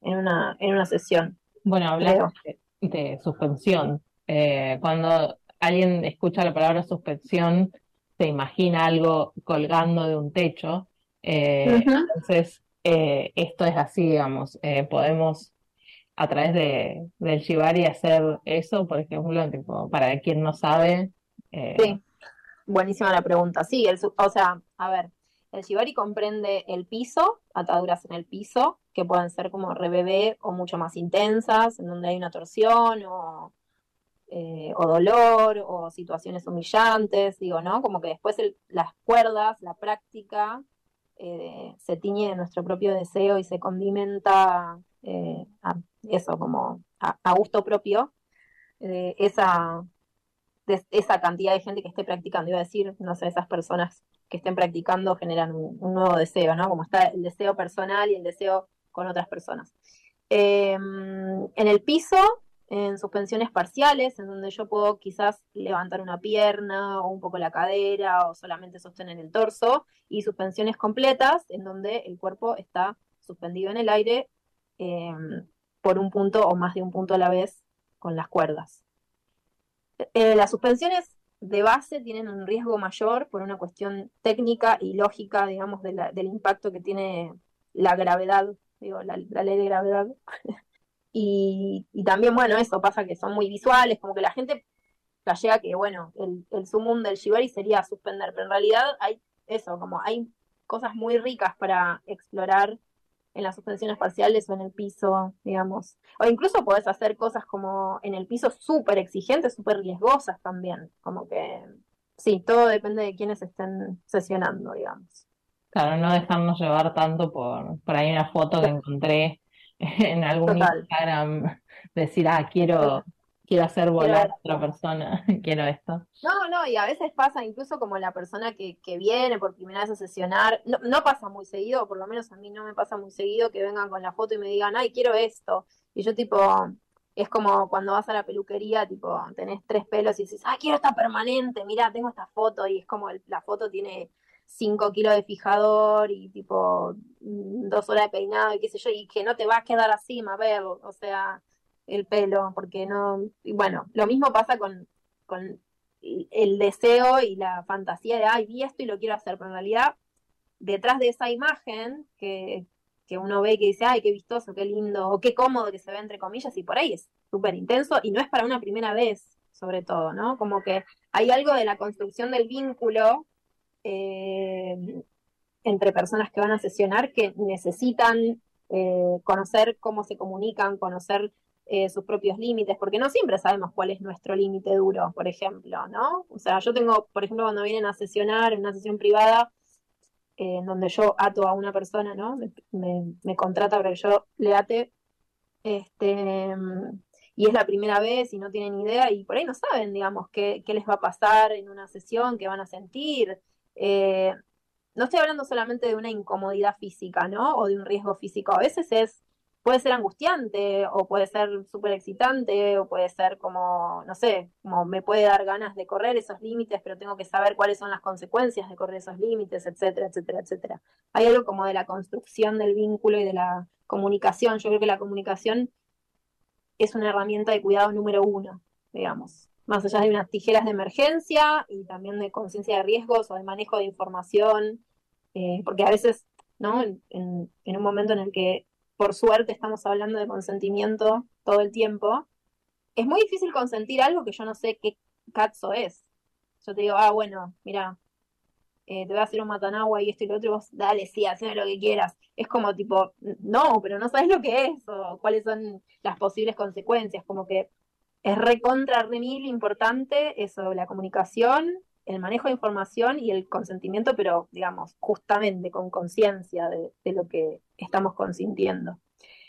en una, en una sesión. Bueno, hablar de, suspensión. Eh, cuando alguien escucha la palabra suspensión, se imagina algo colgando de un techo. Eh, entonces, eh, esto es así, digamos. podemos a través de, del Shibari hacer eso, por ejemplo, tipo, para quien no sabe, eh, sí, buenísima la pregunta. Sí, el, o sea, a ver, el shibari comprende el piso, ataduras en el piso, que pueden ser como rebebé o mucho más intensas, en donde hay una torsión o, eh, o dolor o situaciones humillantes, digo, ¿no? Como que después las cuerdas, la práctica, eh, se tiñe de nuestro propio deseo y se condimenta a eso, como a, gusto propio, esa, de esa cantidad de gente que esté practicando. Iba a decir, no sé, esas personas que estén practicando generan un, nuevo deseo, ¿no? Como está el deseo personal y el deseo con otras personas. Em, en el piso, en suspensiones parciales, en donde yo puedo quizás levantar una pierna o un poco la cadera o solamente sostener el torso, y suspensiones completas, en donde el cuerpo está suspendido en el aire em, por un punto o más de un punto a la vez con las cuerdas. Eh, las suspensiones de base tienen un riesgo mayor por una cuestión técnica y lógica, digamos, del impacto que tiene la gravedad, digo, la, ley de gravedad. Y, y también, bueno, eso pasa que son muy visuales, como que la gente llega que, bueno, el, el sumum del shibari sería suspender, pero en realidad hay eso, como hay cosas muy ricas para explorar en las suspensiones parciales o en el piso, digamos. O incluso podés hacer cosas como en el piso súper exigentes, súper riesgosas también. Como que, sí, todo depende de quiénes estén sesionando, digamos. Claro, no dejarnos llevar tanto por, por ahí una foto que encontré en algún Instagram, decir, ah, quiero quiero hacer volar a otra persona, quiero esto. No, no, y a veces pasa incluso como la persona que, que viene por primera vez a sesionar, no, no pasa muy seguido, por lo menos a mí no me pasa muy seguido que vengan con la foto y me digan, ay, quiero esto. Y yo tipo, es como cuando vas a la peluquería, tipo, tenés tres pelos y dices, ay, quiero esta permanente, mira, tengo esta foto y es como la foto tiene cinco kilos de fijador y tipo dos horas de peinado y qué sé yo, y que no te va a quedar así, Mabel, o sea, el pelo, porque no, y bueno, lo mismo pasa con, con el deseo y la fantasía de, ay, vi esto y lo quiero hacer, pero en realidad, detrás de esa imagen que, que uno ve que dice, ay, qué vistoso, qué lindo, o qué cómodo que se ve entre comillas, y por ahí es súper intenso, y no es para una primera vez, sobre todo, ¿no? Como que hay algo de la construcción del vínculo eh, entre personas que van a sesionar que necesitan eh, conocer cómo se comunican, conocer eh, sus propios límites, porque no siempre sabemos cuál es nuestro límite duro, por ejemplo, ¿no? O sea, yo tengo, por ejemplo, cuando vienen a sesionar en una sesión privada, eh, en donde yo ato a una persona, ¿no? Me, contrata para que yo le ate, este, y es la primera vez y no tienen idea y por ahí no saben, digamos, qué, qué les va a pasar en una sesión, qué van a sentir. Eh, no estoy hablando solamente de una incomodidad física, ¿no? O de un riesgo físico. A veces es puede ser angustiante o puede ser súper excitante o puede ser como, no sé, como me puede dar ganas de correr esos límites, pero tengo que saber cuáles son las consecuencias de correr esos límites, etcétera, etcétera, etcétera. Hay algo como de la construcción del vínculo y de la comunicación. Yo creo que la comunicación es una herramienta de cuidado número uno, digamos. Más allá de unas tijeras de emergencia y también de conciencia de riesgos o de manejo de información, eh, porque a veces, ¿no? en un momento en el que por suerte estamos hablando de consentimiento todo el tiempo, es muy difícil consentir algo que yo no sé qué cazzo es. Yo te digo, ah, bueno, mira, eh, te voy a hacer un matanagua y esto y lo otro, y vos, dale, sí, hazme lo que quieras. Es como tipo, no, pero no sabes lo que es o cuáles son las posibles consecuencias, como que es recontra, re mil importante eso, la comunicación, el manejo de información y el consentimiento, pero digamos, justamente con conciencia de, lo que estamos consintiendo.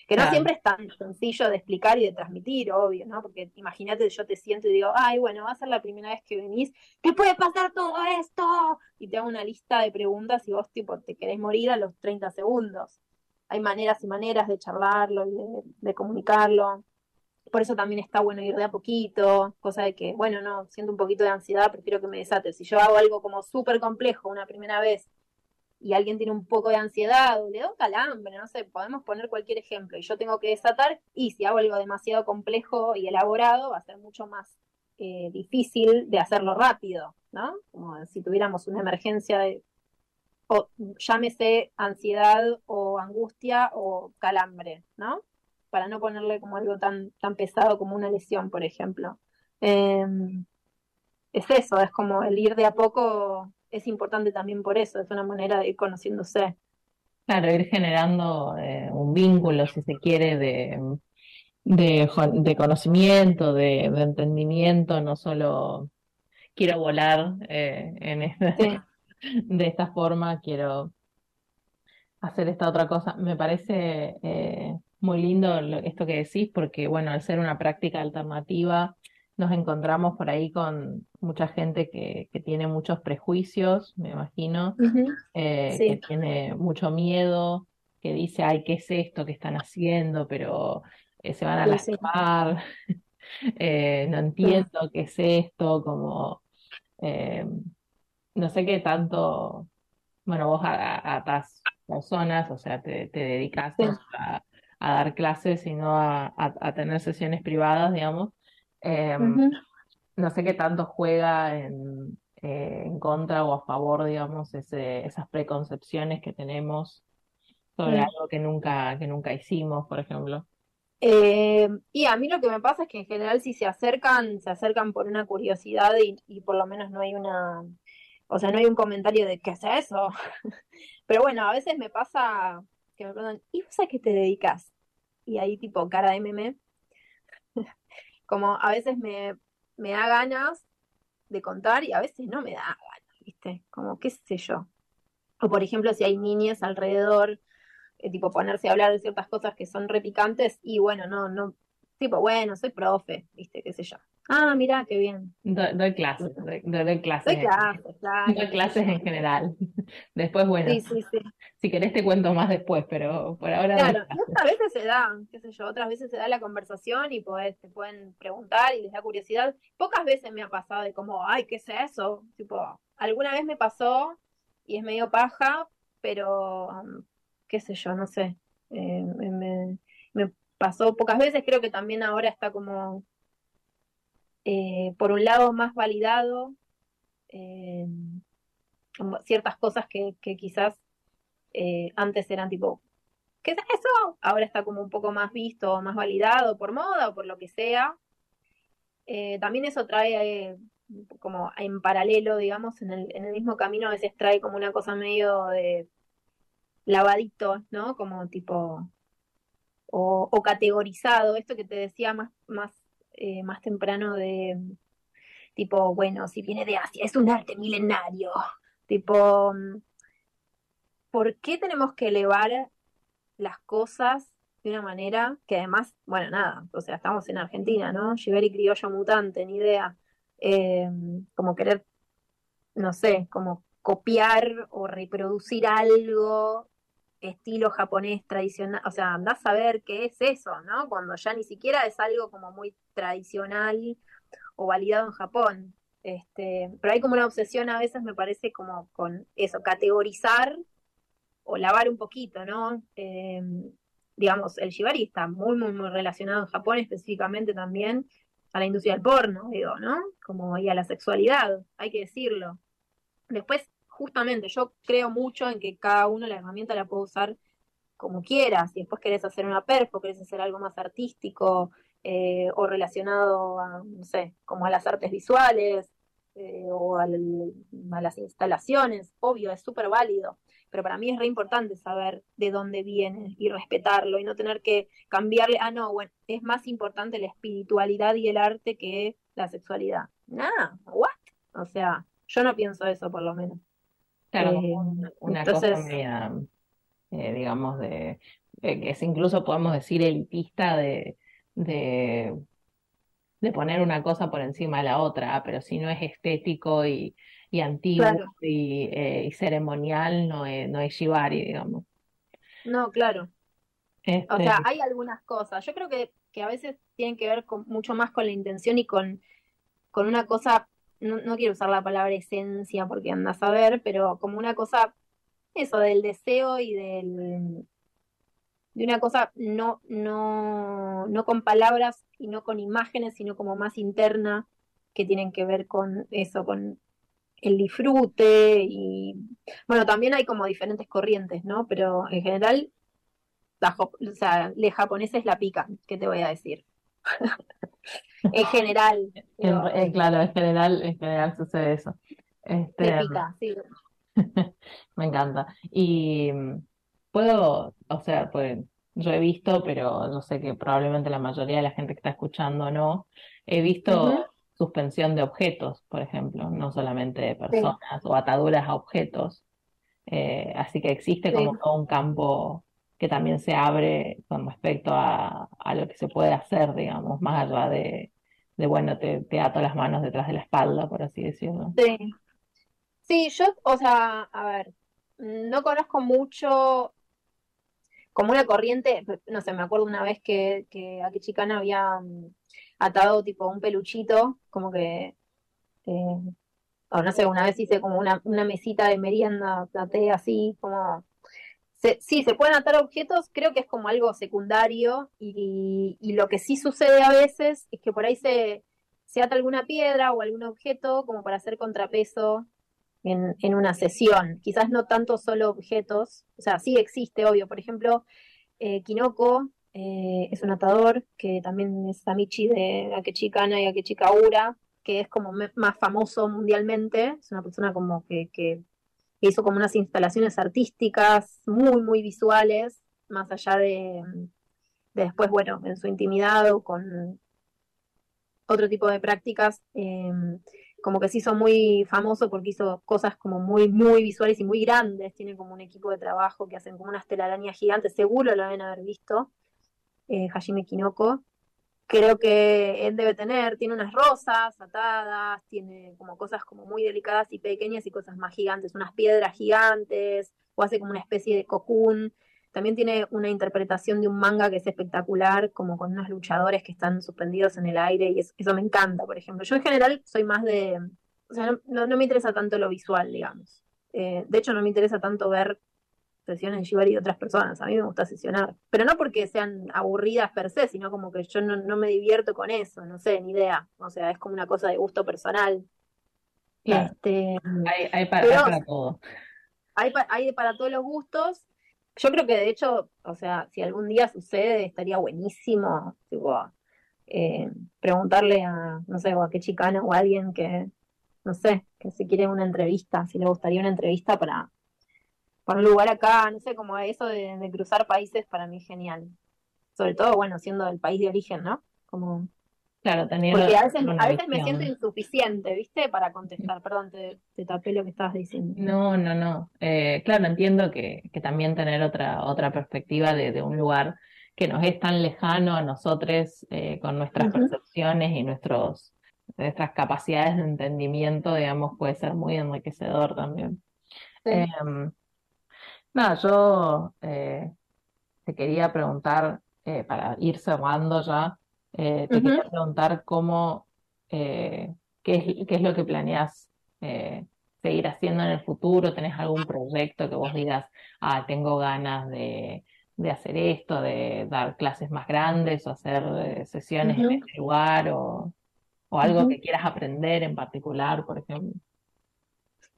Que no siempre es tan sencillo de explicar y de transmitir, obvio, ¿no? Porque imagínate, yo te siento y digo, ay, bueno, va a ser la primera vez que venís, ¿qué puede pasar todo esto? Y te hago una lista de preguntas y vos, tipo, te querés morir a los 30 segundos. Hay maneras y maneras de charlarlo y de comunicarlo por eso también está bueno ir de a poquito, cosa de que, bueno, no, siento un poquito de ansiedad, prefiero que me desate. Si yo hago algo como súper complejo una primera vez y alguien tiene un poco de ansiedad o le da un calambre, no sé, podemos poner cualquier ejemplo y yo tengo que desatar y si hago algo demasiado complejo y elaborado va a ser mucho más eh, difícil de hacerlo rápido, ¿no? Como si tuviéramos una emergencia de, o llámese ansiedad o angustia o calambre, ¿no? Para no ponerle como algo tan, tan pesado como una lesión, por ejemplo. Em, es eso, es como el ir de a poco es importante también por eso, es una manera de ir conociéndose. Claro, ir generando eh, un vínculo, si se quiere, de, de, conocimiento, de, entendimiento, no solo quiero volar eh, en de esta forma, quiero hacer esta otra cosa. Me parece eh, muy lindo esto que decís, porque bueno, al ser una práctica alternativa, nos encontramos por ahí con mucha gente que, que tiene muchos prejuicios, me imagino, eh, que tiene mucho miedo, que dice, ay, ¿qué es esto que están haciendo? Pero eh, se van a lastimar, eh, no entiendo qué es esto, como, no sé qué tanto, bueno, vos atas personas, o sea, te, te dedicas a a dar clases, sino a, a, tener sesiones privadas, digamos. Em, no sé qué tanto juega en, eh, en, contra o a favor, digamos, ese, esas preconcepciones que tenemos sobre mm. algo que nunca, que nunca hicimos, por ejemplo. Eh, y a mí lo que me pasa es que en general si se acercan, se acercan por una curiosidad y, por lo menos no hay una, o sea, no hay un comentario de ¿qué es eso? Pero bueno, a veces me pasa que me preguntan, ¿y vos a qué te dedicas? Y ahí tipo cara de meme, como a veces me, me da ganas de contar y a veces no me da ganas, ¿viste? Como qué sé yo. O por ejemplo, si hay niñas alrededor eh, tipo ponerse a hablar de ciertas cosas que son repicantes y bueno, no, no, tipo, bueno, soy profe, viste, qué sé yo. Ah, mira, qué bien. doy clases, doy, clases. Doy clases, claro. Doy clases en general. Después, bueno, sí, sí, sí. si querés te cuento más después, pero por ahora... Claro, otras veces se da, qué sé yo, otras veces se da la conversación y pues te pueden preguntar y les da curiosidad. Pocas veces me ha pasado de como, ay, ¿qué es eso? Tipo, alguna vez me pasó y es medio paja, pero um, qué sé yo, no sé. Eh, me, pasó pocas veces, creo que también ahora está como, eh, por un lado, más validado eh, ciertas cosas que, quizás antes eran tipo, ¿qué es eso? Ahora está como un poco más visto, más validado por moda o por lo que sea. también eso trae como en paralelo, digamos, en el, mismo camino a veces trae como una cosa medio de lavadito, ¿no? Como tipo, o, categorizado, esto que te decía más, eh, más temprano de, tipo, bueno, si viene de Asia, es un arte milenario, tipo, ¿por qué tenemos que elevar las cosas de una manera que además, bueno, nada, o sea, estamos en Argentina, ¿no? Shiberi criollo mutante, ni idea. Eh, como querer, no sé, como copiar o reproducir algo estilo japonés tradicional, o sea, andás a ver qué es eso, ¿no? Cuando ya ni siquiera es algo como muy tradicional o validado en Japón. Este, pero hay como una obsesión a veces, me parece, como con eso, categorizar o lavar un poquito, ¿no? Em, digamos, el shibari está muy, muy, muy relacionado en Japón específicamente también a la industria del porno, digo, ¿no? Como y a la sexualidad, hay que decirlo. Después justamente yo creo mucho en que cada uno la herramienta la puede usar como quieras. Si después querés hacer una perfo, querés hacer algo más artístico eh, o relacionado a, no sé, como a las artes visuales eh, o a, las instalaciones, obvio, es súper válido. Pero para mí es re importante saber de dónde viene y respetarlo y no tener que cambiarle, ah, no, bueno, es más importante la espiritualidad y el arte que la sexualidad. Nada, what? O sea, yo no pienso eso por lo menos. Claro, eh, una cosa eh, digamos, de, que es incluso podemos decir elitista de, de, poner una cosa por encima de la otra, pero si no es estético y, y antiguo eh, y, ceremonial, no es, no es shibari, digamos. No, claro. O sea, este hay algunas cosas. Yo creo que, que a veces tienen que ver con, mucho más con la intención y con, con una cosa no, quiero usar la palabra esencia porque andas a ver, pero como una cosa, eso, del deseo y del de una cosa no, no, no con palabras y no con imágenes, sino como más interna, que tienen que ver con eso, con el disfrute y bueno, también hay como diferentes corrientes, ¿no? Pero en general, la, o sea, los japoneses la pican, ¿qué te voy a decir? en general. Eh, claro, en general, en general sucede eso. Este, sí. me encanta. Y mm, puedo, o sea, pues yo he visto, pero no sé que probablemente la mayoría de la gente que está escuchando no, he visto suspensión de objetos, por ejemplo, no solamente de personas o ataduras a objetos. Eh, así que existe como todo un campo que también se abre con respecto a, a lo que se puede hacer, digamos, más allá de, de bueno, te, te ato las manos detrás de la espalda, por así decirlo. Sí. Sí, yo, o sea, a ver, no conozco mucho como una corriente, no sé, me acuerdo una vez que, que a Chicana había mm, atado tipo un peluchito, como que, eh, o no sé, una vez hice como una, una mesita de merienda, platé así, como sí, se pueden atar objetos, creo que es como algo secundario y, lo que sí sucede a veces es que por ahí se, se ata alguna piedra o algún objeto como para hacer contrapeso en, en, una sesión. Quizás no tanto solo objetos, o sea, sí existe, obvio. Por ejemplo, eh, Kinoko eh, es un atador, que también es Amici de Akechi Kana y Akechi Kaura, que es como más famoso mundialmente, es una persona como que, que hizo como unas instalaciones artísticas muy, muy visuales, más allá de, después, bueno, en su intimidad o con otro tipo de prácticas, em, como que se hizo muy famoso porque hizo cosas como muy, muy visuales y muy grandes, tiene como un equipo de trabajo que hacen como unas telarañas gigantes, seguro lo deben haber visto, eh, Hajime Kinoko, creo que él debe tener, tiene unas rosas atadas, tiene como cosas como muy delicadas y pequeñas y cosas más gigantes, unas piedras gigantes, o hace como una especie de cocoon. También tiene una interpretación de un manga que es espectacular, como con unos luchadores que están suspendidos en el aire, y eso, me encanta, por ejemplo. Yo en general soy más de, o sea, no, me interesa tanto lo visual, digamos. Eh, de hecho, no me interesa tanto ver sesiones de Shibari de otras personas. A mí me gusta sesionar. Pero no porque sean aburridas per se, sino como que yo no, me divierto con eso, no sé, ni idea. O sea, es como una cosa de gusto personal. Este, hay, para, todo. Hay, hay para todos los gustos. Yo creo que de hecho, o sea, si algún día sucede, estaría buenísimo, eh, preguntarle a, no sé, o a qué chicana o a alguien que, no sé, que se quiere una entrevista, si le gustaría una entrevista para, para un lugar acá, no sé, como eso de, cruzar países para mí es genial. Sobre todo, bueno, siendo el país de origen, ¿no? Como... Claro, teniendo Porque a veces, a veces me siento insuficiente, ¿viste? Para contestar. Perdón, te, tapé lo que estabas diciendo. No, no, no. Eh, claro, entiendo que, que, también tener otra, otra perspectiva de, de, un lugar que nos es tan lejano a nosotros eh, con nuestras percepciones y nuestros, nuestras capacidades de entendimiento, digamos, puede ser muy enriquecedor también. Sí. Em, Nada, yo eh, te quería preguntar, eh, para ir cerrando ya, eh, te quería preguntar cómo, qué es, qué es lo que planeas seguir haciendo en el futuro, ¿tenés algún proyecto que vos digas, ah, tengo ganas de, de hacer esto, de dar clases más grandes o hacer sesiones en este lugar o, o algo que quieras aprender en particular, por ejemplo?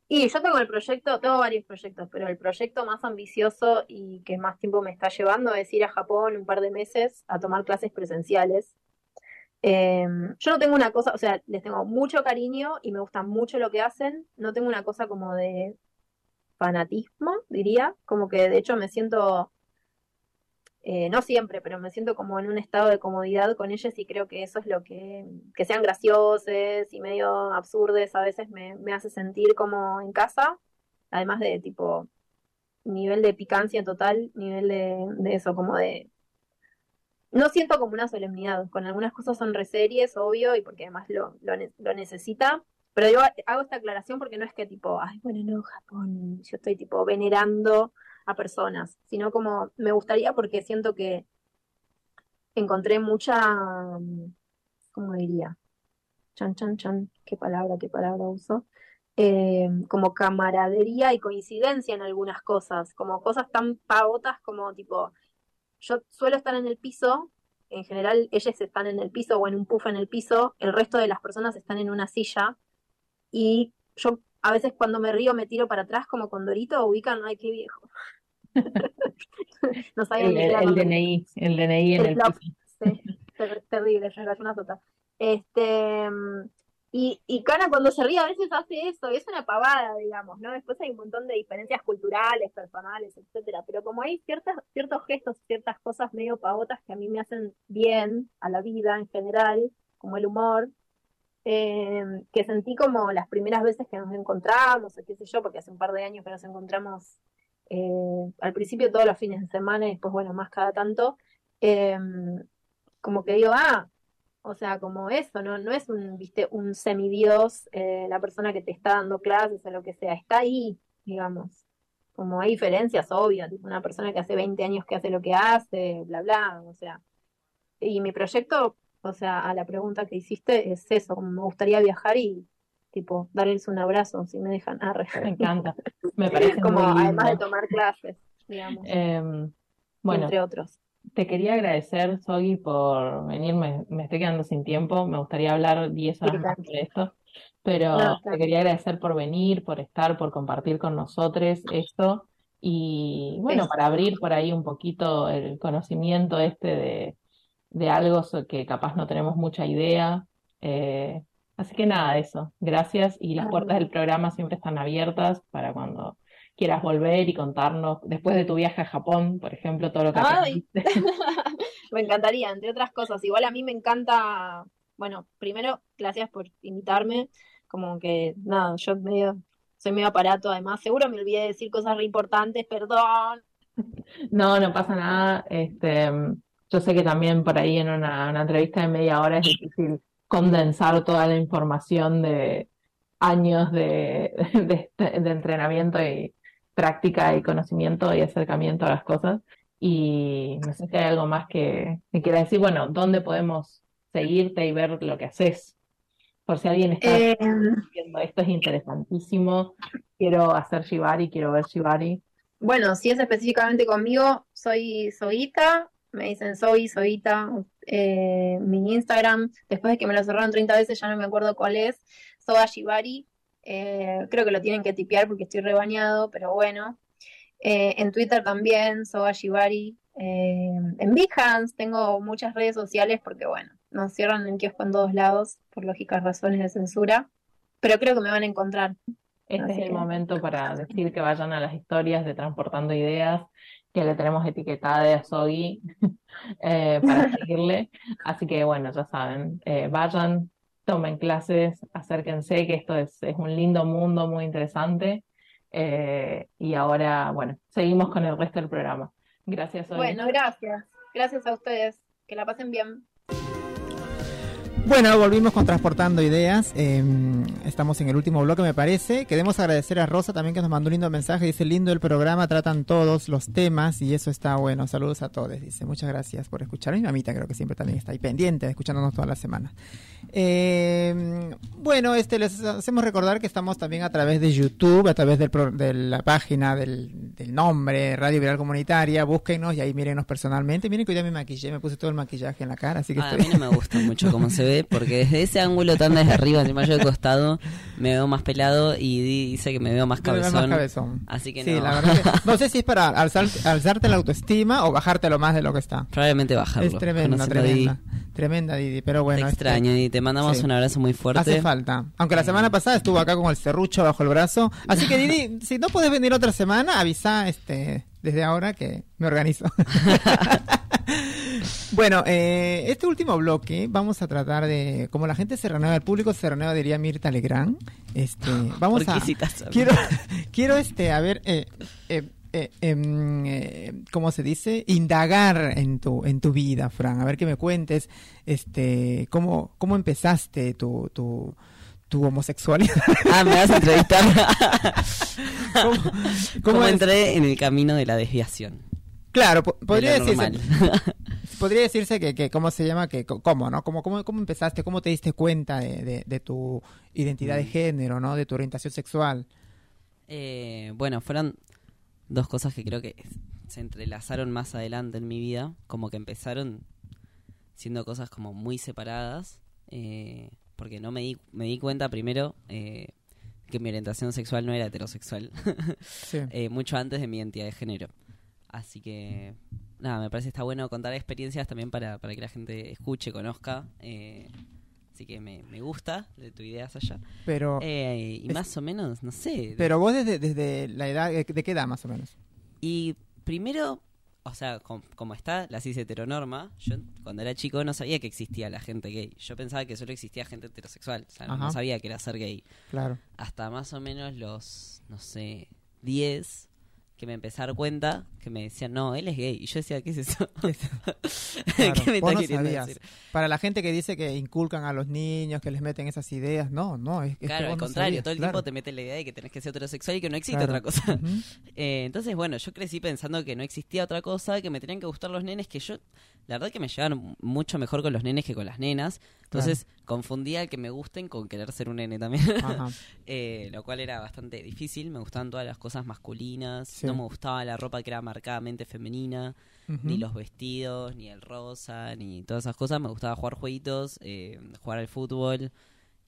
Y yo tengo el proyecto, tengo varios proyectos, pero el proyecto más ambicioso y que más tiempo me está llevando es ir a Japón un par de meses a tomar clases presenciales. Em, yo no tengo una cosa, o sea, les tengo mucho cariño y me gusta mucho lo que hacen. No tengo una cosa como de fanatismo, diría, como que de hecho me siento eh, no siempre, pero me siento como en un estado de comodidad con ellas y creo que eso es lo que, que sean graciosos y medio absurdes a veces me, hace sentir como en casa, además de tipo nivel de picancia total, nivel de, eso, como de... No siento como una solemnidad, con algunas cosas son reseries, obvio, y porque además lo, lo, necesita, pero yo hago esta aclaración porque no es que tipo, ay, bueno, no, Japón, yo estoy tipo venerando a personas, sino como me gustaría porque siento que encontré mucha, ¿cómo diría? Chan, chan, chan, qué palabra, qué palabra uso. Eh, como camaradería y coincidencia en algunas cosas, como cosas tan pavotas como tipo, yo suelo estar en el piso, en general ellas están en el piso o en un puff en el piso, el resto de las personas están en una silla y yo a veces cuando me río me tiro para atrás como con Dorito, ubican, ay, qué viejo. no el, el, DNI, el DNI en el, Sí, terrible, una tota. Este, y, y Cana cuando se ríe a veces hace eso, y es una pavada, digamos, ¿no? Después hay un montón de diferencias culturales, personales, etcétera, pero como hay ciertas, ciertos gestos, ciertas cosas medio pavotas que a mí me hacen bien a la vida en general, como el humor, eh, que sentí como las primeras veces que nos encontramos, o qué sé yo, porque hace un par de años que nos encontramos eh, al principio todos los fines de semana y después, bueno, más cada tanto, em, como que digo, ah, o sea, como eso, no, no es un, viste, un semidios, eh, la persona que te está dando clases o lo que sea, está ahí, digamos. Como hay diferencias obvias, una persona que hace 20 años que hace lo que hace, bla, bla, o sea. Y mi proyecto, o sea, a la pregunta que hiciste es eso, como me gustaría viajar y tipo, darles un abrazo si me dejan. Ah, me encanta. Me parece como además de tomar clases, digamos. Em, bueno, entre otros. Te quería agradecer, Sogi, por venir. Me, estoy quedando sin tiempo. Me gustaría hablar 10 horas más sobre esto. Pero te quería agradecer por venir, por estar, por compartir con nosotros esto. Y bueno, para abrir por ahí un poquito el conocimiento este de, de algo que capaz no tenemos mucha idea. Eh, así que nada, eso. Gracias. Y las puertas del programa siempre están abiertas para cuando quieras volver y contarnos, después de tu viaje a Japón, por ejemplo, todo lo que Me encantaría, entre otras cosas. Igual a mí me encanta, bueno, primero, gracias por invitarme, como que, nada, yo medio, soy medio aparato, además, seguro me olvidé de decir cosas re importantes, perdón. No, no pasa nada, este, yo sé que también por ahí en una, entrevista de media hora es difícil condensar toda la información de años de, de, de entrenamiento y, práctica y conocimiento y acercamiento a las cosas. Y no sé si hay algo más que, que quiera decir, bueno, ¿dónde podemos seguirte y ver lo que haces? Por si alguien está eh, viendo esto es interesantísimo, quiero hacer Shibari, quiero ver Shibari. Bueno, si es específicamente conmigo, soy Soita, me dicen soy Soita, eh, mi Instagram, después de que me lo cerraron 30 veces ya no me acuerdo cuál es, Soa Shibari, eh, creo que lo tienen que tipear porque estoy rebañado, pero bueno. Eh, en Twitter también, Soba Shibari. En Behance tengo muchas redes sociales porque, bueno, nos cierran el kiosco en todos lados por lógicas razones de censura. Pero creo que me van a encontrar. Este es el momento para decir que vayan a las historias de Transportando Ideas, que le tenemos etiquetada a Sogi para seguirle. Así que, bueno, ya saben, vayan, tomen clases, acérquense, que esto es, un lindo mundo muy interesante. Eh, y ahora, bueno, seguimos con el resto del programa. Gracias. Bueno, gracias. Gracias a ustedes. Que la pasen bien. Bueno, volvimos con Transportando Ideas. Em, estamos en el último bloque, me parece. Queremos agradecer a Rosa también que nos mandó un lindo mensaje. Dice, lindo el programa, tratan todos los temas y eso está bueno. Saludos a todos. Dice, muchas gracias por escuchar. Mi mamita creo que siempre también está ahí pendiente, escuchándonos toda la semana. Eh, bueno, este les hacemos recordar que estamos también a través de YouTube, a través del de la página del, nombre Radio Viral Comunitaria. Búsquenos y ahí mírenos personalmente. Miren que hoy ya me maquillé, me puse todo el maquillaje en la cara, así que ah, A mí no me gusta mucho cómo se ve, porque desde ese ángulo tan desde arriba, encima yo de costado, me veo más pelado y dice que me veo más cabezón. Así que no. La verdad no sé si es para alzarte la autoestima o bajarte lo más de lo que está. Probablemente bajarlo. Es tremenda, tremenda. Tremenda, Didi, pero bueno. Te este extraño, y te mandamos un abrazo muy fuerte. Hace falta. Aunque la semana pasada estuvo acá con el serrucho bajo el brazo. Así que, Didi, si no puedes venir otra semana, avisa este, desde ahora que me organizo. bueno, eh, este último bloque vamos a tratar de, como la gente se renueva, el público se renueva, diría Mirta Legrand. Este, vamos a. Quiero, quiero, este, a ver, eh, eh, eh, em, eh, ¿cómo se dice? Indagar en tu, en tu vida, Fran. A ver que me cuentes, este, cómo, cómo empezaste tu, tu, tu homosexualidad. Ah, me vas a entrevistar. ¿Cómo, entré en el camino de la desviación? Claro, podría decirse, podría decirse que, que, ¿cómo se llama? que ¿Cómo, no? ¿Cómo, cómo, cómo empezaste? ¿Cómo te diste cuenta de, de, tu identidad de mm. género, no? De tu orientación sexual. Eh, bueno, fueron dos cosas que creo que se entrelazaron más adelante en mi vida, como que empezaron siendo cosas como muy separadas, eh, porque no me di, me di cuenta primero eh, que mi orientación sexual no era heterosexual, eh, mucho antes de mi identidad de género. Así que, nada, me parece está bueno contar experiencias también para, para que la gente escuche, conozca. Así que me, me gusta de tu idea, allá. Pero. Eh, y más o menos, no sé. Pero vos desde, desde la edad. ¿De qué edad más o menos? Y primero, o sea, como, está la cis heteronorma, yo cuando era chico no sabía que existía la gente gay. Yo pensaba que solo existía gente heterosexual. O sea, no sabía que era ser gay. Claro. Hasta más o menos los, no sé, 10 que me empecé a dar cuenta que me decían, no, él es gay. Y yo decía, ¿qué es eso? ¿Qué me está queriendo decir? Para la gente que dice que inculcan a los niños, que les meten esas ideas, no, no. Es, claro, al contrario, todo el tiempo te mete la idea de que tenés que ser heterosexual y que no existe otra cosa. Eh, entonces, bueno, yo crecí pensando que no existía otra cosa, que me tenían que gustar los nenes, que yo, la verdad que me llevaban mucho mejor con los nenes que con las nenas. Entonces confundía que me gusten con querer ser un nene también. eh, lo cual era bastante difícil. Me gustaban todas las cosas masculinas. No me gustaba la ropa que era marcadamente femenina. Ni los vestidos, ni el rosa, ni todas esas cosas. Me gustaba jugar jueguitos, eh, jugar al fútbol.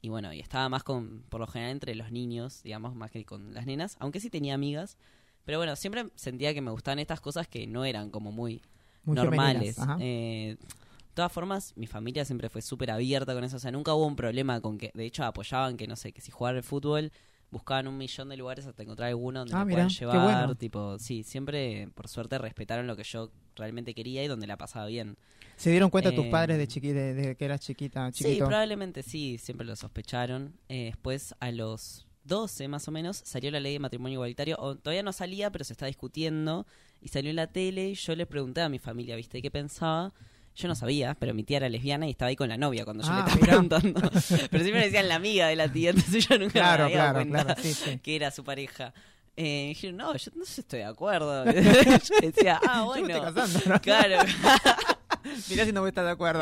Y bueno, y estaba más con, por lo general, entre los niños, digamos, más que con las nenas. Aunque sí tenía amigas. Pero bueno, siempre sentía que me gustaban estas cosas que no eran como muy, normales. Eh, de todas formas, mi familia siempre fue súper abierta con eso. O sea, nunca hubo un problema con que, de hecho, apoyaban que, no sé, que si jugar al fútbol buscaban un millón de lugares hasta encontrar alguno donde ah, me puedan llevar. Tipo, sí, siempre, por suerte, respetaron lo que yo realmente quería y donde la pasaba bien. ¿Se dieron cuenta tus padres de, eh, chiqui, de, que eras chiquita? Sí, probablemente sí, siempre lo sospecharon. Eh, después, a los 12 más o menos, salió la ley de matrimonio igualitario. O, todavía no salía, pero se está discutiendo. Y salió en la tele y yo le pregunté a mi familia, ¿viste? ¿Qué pensaba? Yo no sabía, pero mi tía era lesbiana y estaba ahí con la novia cuando yo le ah, estaba preguntando. pero siempre decían la amiga de la tía, entonces yo nunca me había dado cuenta que era su pareja. Eh, dijeron, no, yo no estoy de acuerdo. decía, ah, bueno. Yo me casando, Claro. Mirá si no voy a estar de acuerdo.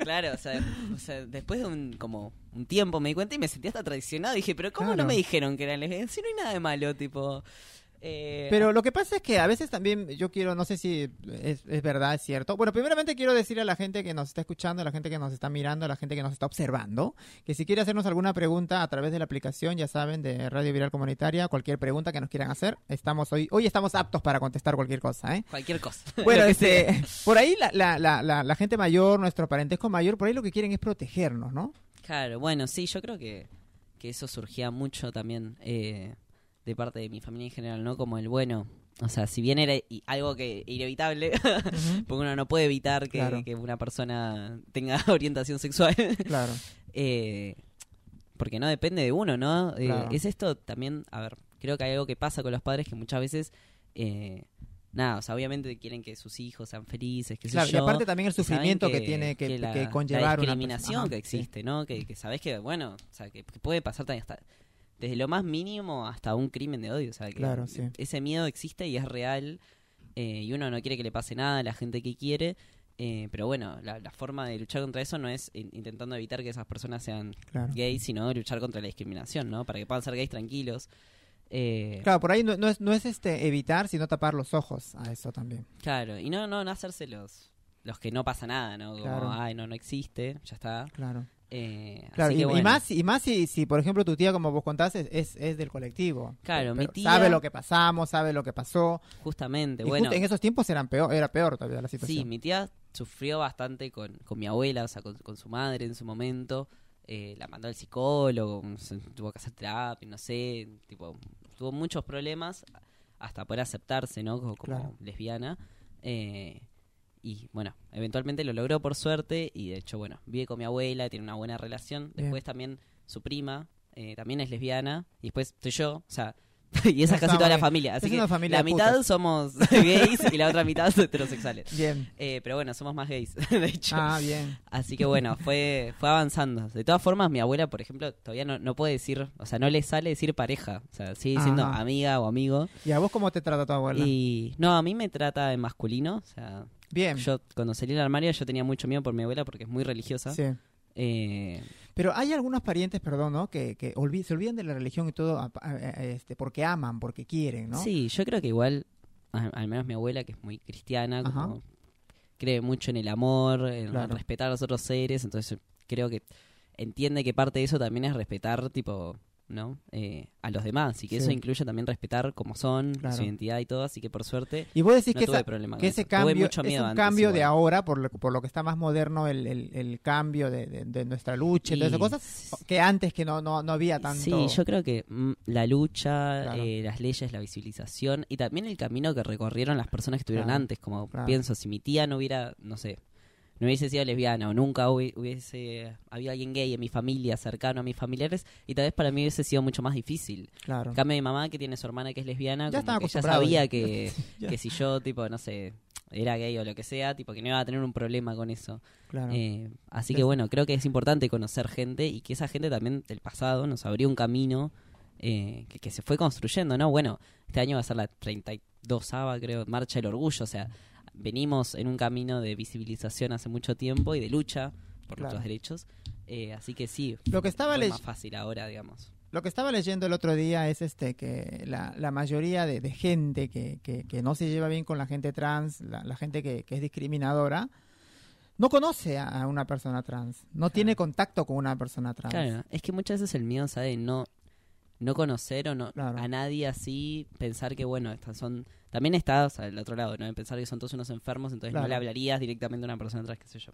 claro, o sea, después de un, como un tiempo me di cuenta y me sentía hasta traicionado. Dije, pero ¿cómo no me dijeron que eran lesbianas? Si no hay nada de malo, tipo... Eh, Pero lo que pasa es que a veces también yo quiero, no sé si es, verdad, es cierto. Bueno, primeramente quiero decir a la gente que nos está escuchando, a la gente que nos está mirando, a la gente que nos está observando, que si quiere hacernos alguna pregunta a través de la aplicación, ya saben, de Radio Viral Comunitaria, cualquier pregunta que nos quieran hacer, estamos hoy, hoy estamos aptos para contestar cualquier cosa, ¿eh? Cualquier cosa. Bueno, este, por ahí la, la, la, la, gente mayor, nuestro parentesco mayor, por ahí lo que quieren es protegernos, ¿no? Claro, bueno, sí, yo creo que, que eso surgía mucho también. Eh, de parte de mi familia en general, ¿no? Como el bueno. O sea, si bien era algo que inevitable, porque uno no puede evitar que, una persona tenga orientación sexual. claro. Eh, porque no depende de uno, ¿no? Eh, es esto también, a ver, creo que hay algo que pasa con los padres que muchas veces eh, nada, o sea, obviamente quieren que sus hijos sean felices, que claro, y aparte también el sufrimiento que, tiene que, conllevar la discriminación que existe, ¿no? Que, que sabes que, bueno, o sea, que, puede pasar también hasta desde lo más mínimo hasta un crimen de odio. O sea, que ese miedo existe y es real eh, y uno no quiere que le pase nada a la gente que quiere. Eh, pero bueno, la, forma de luchar contra eso no es intentando evitar que esas personas sean gays, sino luchar contra la discriminación, ¿no? Para que puedan ser gays tranquilos. Eh, claro, por ahí no, es, no es este evitar, sino tapar los ojos a eso también. Claro, y no, no, no hacerse los, los que no pasa nada, ¿no? Como, ay, no, no existe, ya está. Claro. Eh, claro, y, más, y más si, si, por ejemplo, tu tía, como vos contás, es, es, del colectivo. Claro, mi tía... Sabe lo que pasamos, sabe lo que pasó. Justamente, bueno. en esos tiempos eran peor, era peor todavía la situación. Sí, mi tía sufrió bastante con, con mi abuela, o sea, con, su madre en su momento. Eh, la mandó al psicólogo, tuvo que hacer terapia, no sé, tipo, tuvo muchos problemas hasta poder aceptarse, ¿no? Como, lesbiana. Eh, y bueno, eventualmente lo logró por suerte y de hecho, bueno, vive con mi abuela, tiene una buena relación. Después también su prima eh, también es lesbiana y después estoy yo, o sea, y esa es casi toda la familia. Así que la mitad somos gays y la otra mitad heterosexuales. Bien. Eh, pero bueno, somos más gays, de hecho. Ah, bien. Así que bueno, fue, fue avanzando. De todas formas, mi abuela, por ejemplo, todavía no, no puede decir, o sea, no le sale decir pareja. O sea, sigue diciendo amiga o amigo. ¿Y a vos cómo te trata tu abuela? Y no, a mí me trata en masculino, o sea, Bien. Yo cuando salí del armario yo tenía mucho miedo por mi abuela porque es muy religiosa. Sí. Eh, Pero hay algunos parientes, perdón, ¿no? Que, que se olvidan de la religión y todo este, porque aman, porque quieren, ¿no? Sí, yo creo que igual, al, menos mi abuela, que es muy cristiana, cree mucho en el amor, en respetar a los otros seres, entonces creo que entiende que parte de eso también es respetar, tipo, ¿no? Eh, a los demás y que eso incluye también respetar cómo son, su identidad y todo, así que por suerte y vos decís que, ese cambio es un cambio de ahora, por lo, por lo que está más moderno el, el, cambio de, de, nuestra lucha y todas esas cosas, que antes que no, no, no había tanto... Sí, yo creo que mm, la lucha, eh, las leyes, la visibilización y también el camino que recorrieron las personas que estuvieron antes, como pienso, si mi tía no hubiera, no sé, no hubiese sido lesbiana o nunca hubiese habido alguien gay en mi familia, cercano a mis familiares, y tal vez para mí hubiese sido mucho más difícil. Claro. En cambio, mi mamá, que tiene su hermana que es lesbiana, ya, como que sabía que, que si yo, tipo, no sé, era gay o lo que sea, tipo, que no iba a tener un problema con eso. Claro. Eh, así que bueno, creo que es importante conocer gente y que esa gente también del pasado nos abrió un camino eh, que, que, se fue construyendo, ¿no? Bueno, este año va a ser la 32 creo, Marcha del Orgullo, o sea, venimos en un camino de visibilización hace mucho tiempo y de lucha por nuestros derechos. Eh, así que sí, lo que estaba es más fácil ahora, digamos. Lo que estaba leyendo el otro día es este que la, la mayoría de, gente que, que, no se lleva bien con la gente trans, la, gente que, es discriminadora, no conoce a una persona trans, no tiene contacto con una persona trans. Claro, es que muchas veces el miedo, ¿sabes? No, no conocer o no a nadie así, pensar que, bueno, estas son... También estás al otro lado, ¿no? Pensar que son todos unos enfermos, entonces no le hablarías directamente a una persona atrás, qué sé yo.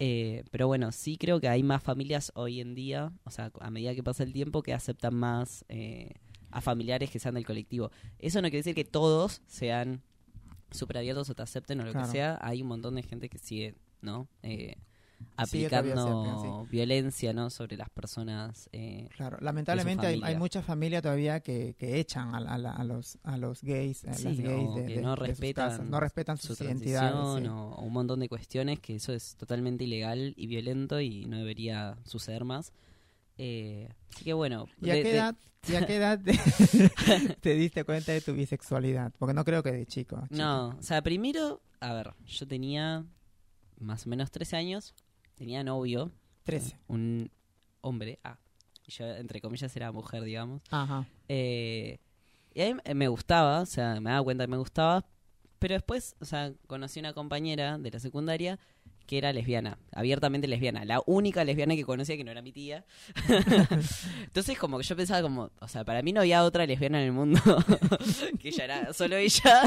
Eh, pero bueno, sí creo que hay más familias hoy en día, o sea, a medida que pasa el tiempo, que aceptan más eh, a familiares que sean del colectivo. Eso no quiere decir que todos sean súper abiertos o te acepten o lo que sea. Hay un montón de gente que sigue, ¿no? Eh, aplicando violencia no sobre las personas eh, claro lamentablemente hay, hay, mucha familia todavía que, que echan a, a, los a los gays, las gays de, no respetan no respetan su identidad o, un montón de cuestiones que eso es totalmente ilegal y violento y no debería suceder más. Eh, así que bueno ¿y a qué edad, qué edad te, diste cuenta de tu bisexualidad? porque no creo que de chico no o sea primero a ver yo tenía más o menos 13 años tenía novio. 13. Un hombre. Ah. Y yo, entre comillas, era mujer, digamos. Ajá. Eh, y a mí me gustaba, o sea, me daba cuenta que me gustaba. Pero después, o sea, conocí una compañera de la secundaria que era lesbiana, abiertamente lesbiana, la única lesbiana que conocía que no era mi tía. Entonces como que yo pensaba como, o sea, para mí no había otra lesbiana en el mundo, que ella era solo ella.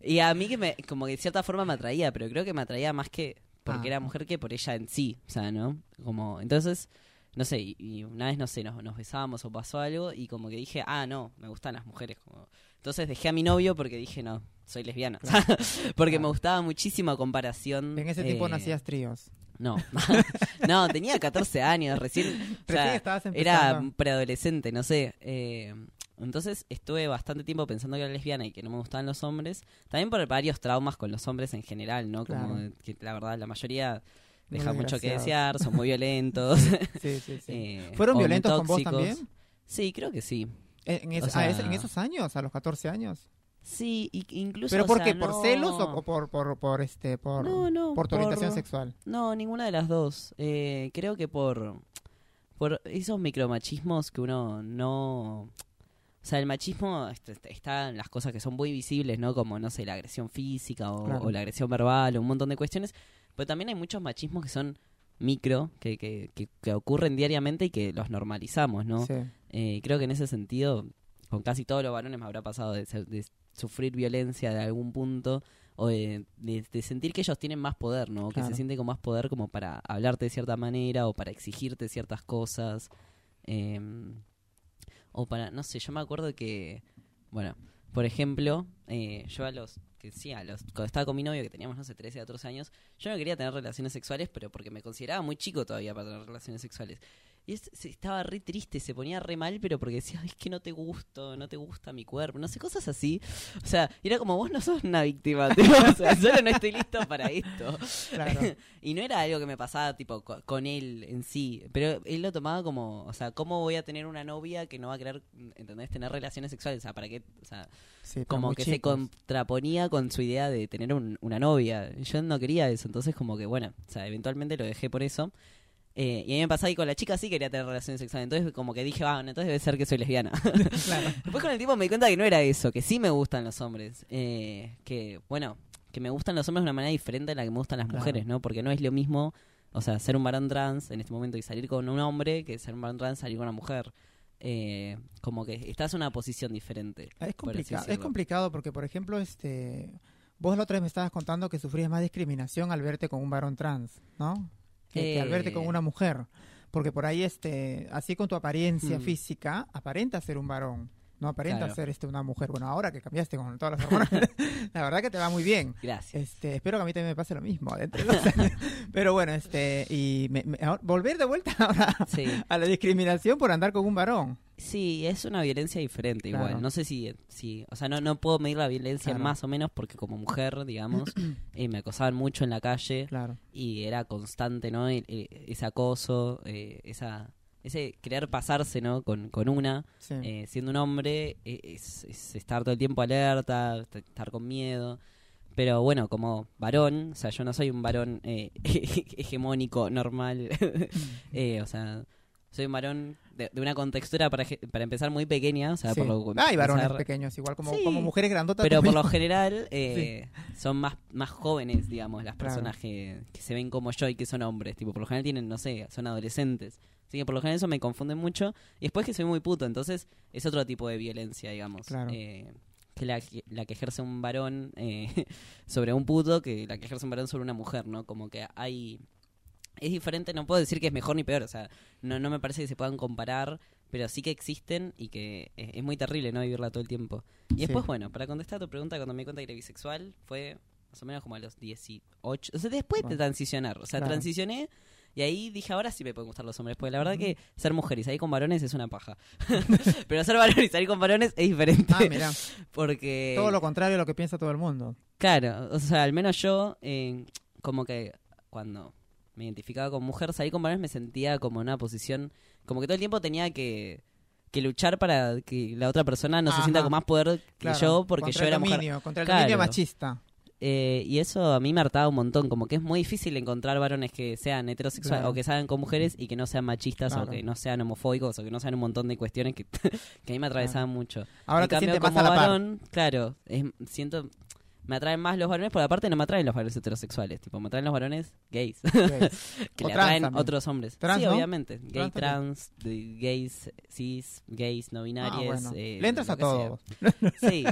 y a mí que me, como que de cierta forma me atraía, pero creo que me atraía más que porque ah. era mujer que por ella en sí, o sea, ¿no? Como, entonces, no sé, y, una vez, no sé, nos, nos, besábamos o pasó algo y como que dije, ah, no, me gustan las mujeres. Como... Entonces dejé a mi novio porque dije, no, soy lesbiana. porque me gustaba muchísimo a comparación. En ese tiempo no eh, hacías tríos. No, no, tenía 14 años, recién, o sea, era preadolescente, no sé. Eh, entonces estuve bastante tiempo pensando que era lesbiana y que no me gustaban los hombres. También por varios traumas con los hombres en general, ¿no? Como que la verdad la mayoría deja mucho que desear, son muy violentos. sí, sí, sí. Eh, ¿Fueron violentos con vos también? Sí, creo que sí. ¿En, esos años, a los 14 años? Sí, incluso. ¿Pero por qué? ¿Por celos o, por, por, por, este, por, por tu orientación sexual? No, ninguna de las dos. Eh, creo que por, por esos micromachismos que uno no o sea, el machismo está en las cosas que son muy visibles, ¿no? Como, no sé, la agresión física o, la agresión verbal o un montón de cuestiones. Pero también hay muchos machismos que son micro, que, que, que, ocurren diariamente y que los normalizamos, ¿no? Eh, creo que en ese sentido, con casi todos los varones me habrá pasado de, sufrir violencia de algún punto o de, sentir que ellos tienen más poder, ¿no? Que se sienten con más poder como para hablarte de cierta manera o para exigirte ciertas cosas. Eh, o para, no sé, yo me acuerdo que, bueno, por ejemplo, eh, yo a los, que sí, a los, cuando estaba con mi novio, que teníamos, no sé, 13 a 14 años, yo no quería tener relaciones sexuales, pero porque me consideraba muy chico todavía para tener relaciones sexuales. Y estaba re triste, se ponía re mal, pero porque decía, es que no te gusto, no te gusta mi cuerpo, no sé, cosas así. O sea, era como, vos no sos una víctima, o sea, solo no estoy listo para esto. y no era algo que me pasaba, tipo, con él en sí, pero él lo tomaba como, o sea, ¿cómo voy a tener una novia que no va a querer, ¿entendés? Tener relaciones sexuales, o sea, ¿para qué? O sea, como que se contraponía con su idea de tener una novia. Yo no quería eso, entonces como que, bueno, o sea, eventualmente lo dejé por eso. Eh, y a mí me pasaba y con la chica sí quería tener relaciones sexuales. Entonces, como que dije, ah, entonces debe ser que soy lesbiana. Después con el tiempo me di cuenta que no era eso, que sí me gustan los hombres. Eh, que, bueno, que me gustan los hombres de una manera diferente a la que me gustan las mujeres, ¿no? Porque no es lo mismo, o sea, ser un varón trans en este momento y salir con un hombre que ser un varón trans y salir con una mujer. Eh, como que estás en una posición diferente. Es complicado, es complicado porque, por ejemplo, este, vos la otra vez me estabas contando que sufrías más discriminación al verte con un varón trans, ¿no? Que, al verte con eh. una mujer. Porque por ahí, este, así con tu apariencia hmm. física, aparenta ser un varón. No aparenta ser este una mujer. Bueno, ahora que cambiaste con todas las hormonas, la verdad que te va muy bien. Gracias. Este, espero que a mí también me pase lo mismo. Pero bueno, este, y volver de vuelta ahora a la discriminación por andar con un varón. Sí, es una violencia diferente igual. No sé si, si, o sea, no, no puedo medir la violencia más o menos porque como mujer, digamos, eh, me acosaban mucho en la calle claro. y era constante, ¿no? ese acoso, eh, esa, ese querer pasarse, ¿no? Con, con una, eh, siendo un hombre, es, estar todo el tiempo alerta, estar con miedo. Pero bueno, como varón, o sea, yo no soy un varón hegemónico, normal, o sea soy un varón de, una contextura para, para empezar muy pequeña, o sea, por lo Ah, hay varones pequeños, igual como, como mujeres grandotas. Pero por lo general eh, son más, más jóvenes, digamos, las personas que, se ven como yo y que son hombres. Tipo, por lo general tienen, no sé, son adolescentes. Así que por lo general eso me confunde mucho. Y después que soy muy puto, entonces es otro tipo de violencia, digamos. Eh, que la, la, que ejerce un varón eh, sobre un puto que la que ejerce un varón sobre una mujer, ¿no? Como que hay es diferente, no puedo decir que es mejor ni peor, o sea, no, no me parece que se puedan comparar, pero sí que existen y que es, muy terrible no vivirla todo el tiempo. Y después, bueno, para contestar a tu pregunta, cuando me di cuenta que era bisexual, fue más o menos como a los 18, o sea, después de transicionar, o sea, transicioné y ahí dije, ahora sí me pueden gustar los hombres, porque la verdad que ser mujer y salir con varones es una paja. pero ser varón y salir con varones es diferente. Ah, mira. Porque... Todo lo contrario a lo que piensa todo el mundo. Claro, o sea, al menos yo, eh, como que cuando me identificaba con mujer, salí con varones me sentía como en una posición, como que todo el tiempo tenía que, que luchar para que la otra persona no se sienta con más poder que yo porque yo era mujer. Contra el dominio machista. Eh, y eso a mí me hartaba un montón, como que es muy difícil encontrar varones que sean heterosexuales o que salgan con mujeres y que no sean machistas o que no sean homofóbicos o que no sean un montón de cuestiones que, que a mí me atravesaban mucho. Ahora en cambio, como varón, claro, siento me atraen más los varones, porque aparte no me atraen los varones heterosexuales, tipo, me atraen los varones gays, que le atraen otros hombres. sí, obviamente, gay, trans, gays, cis, gays, no binarios. Ah, eh, le entras a todo. Sí.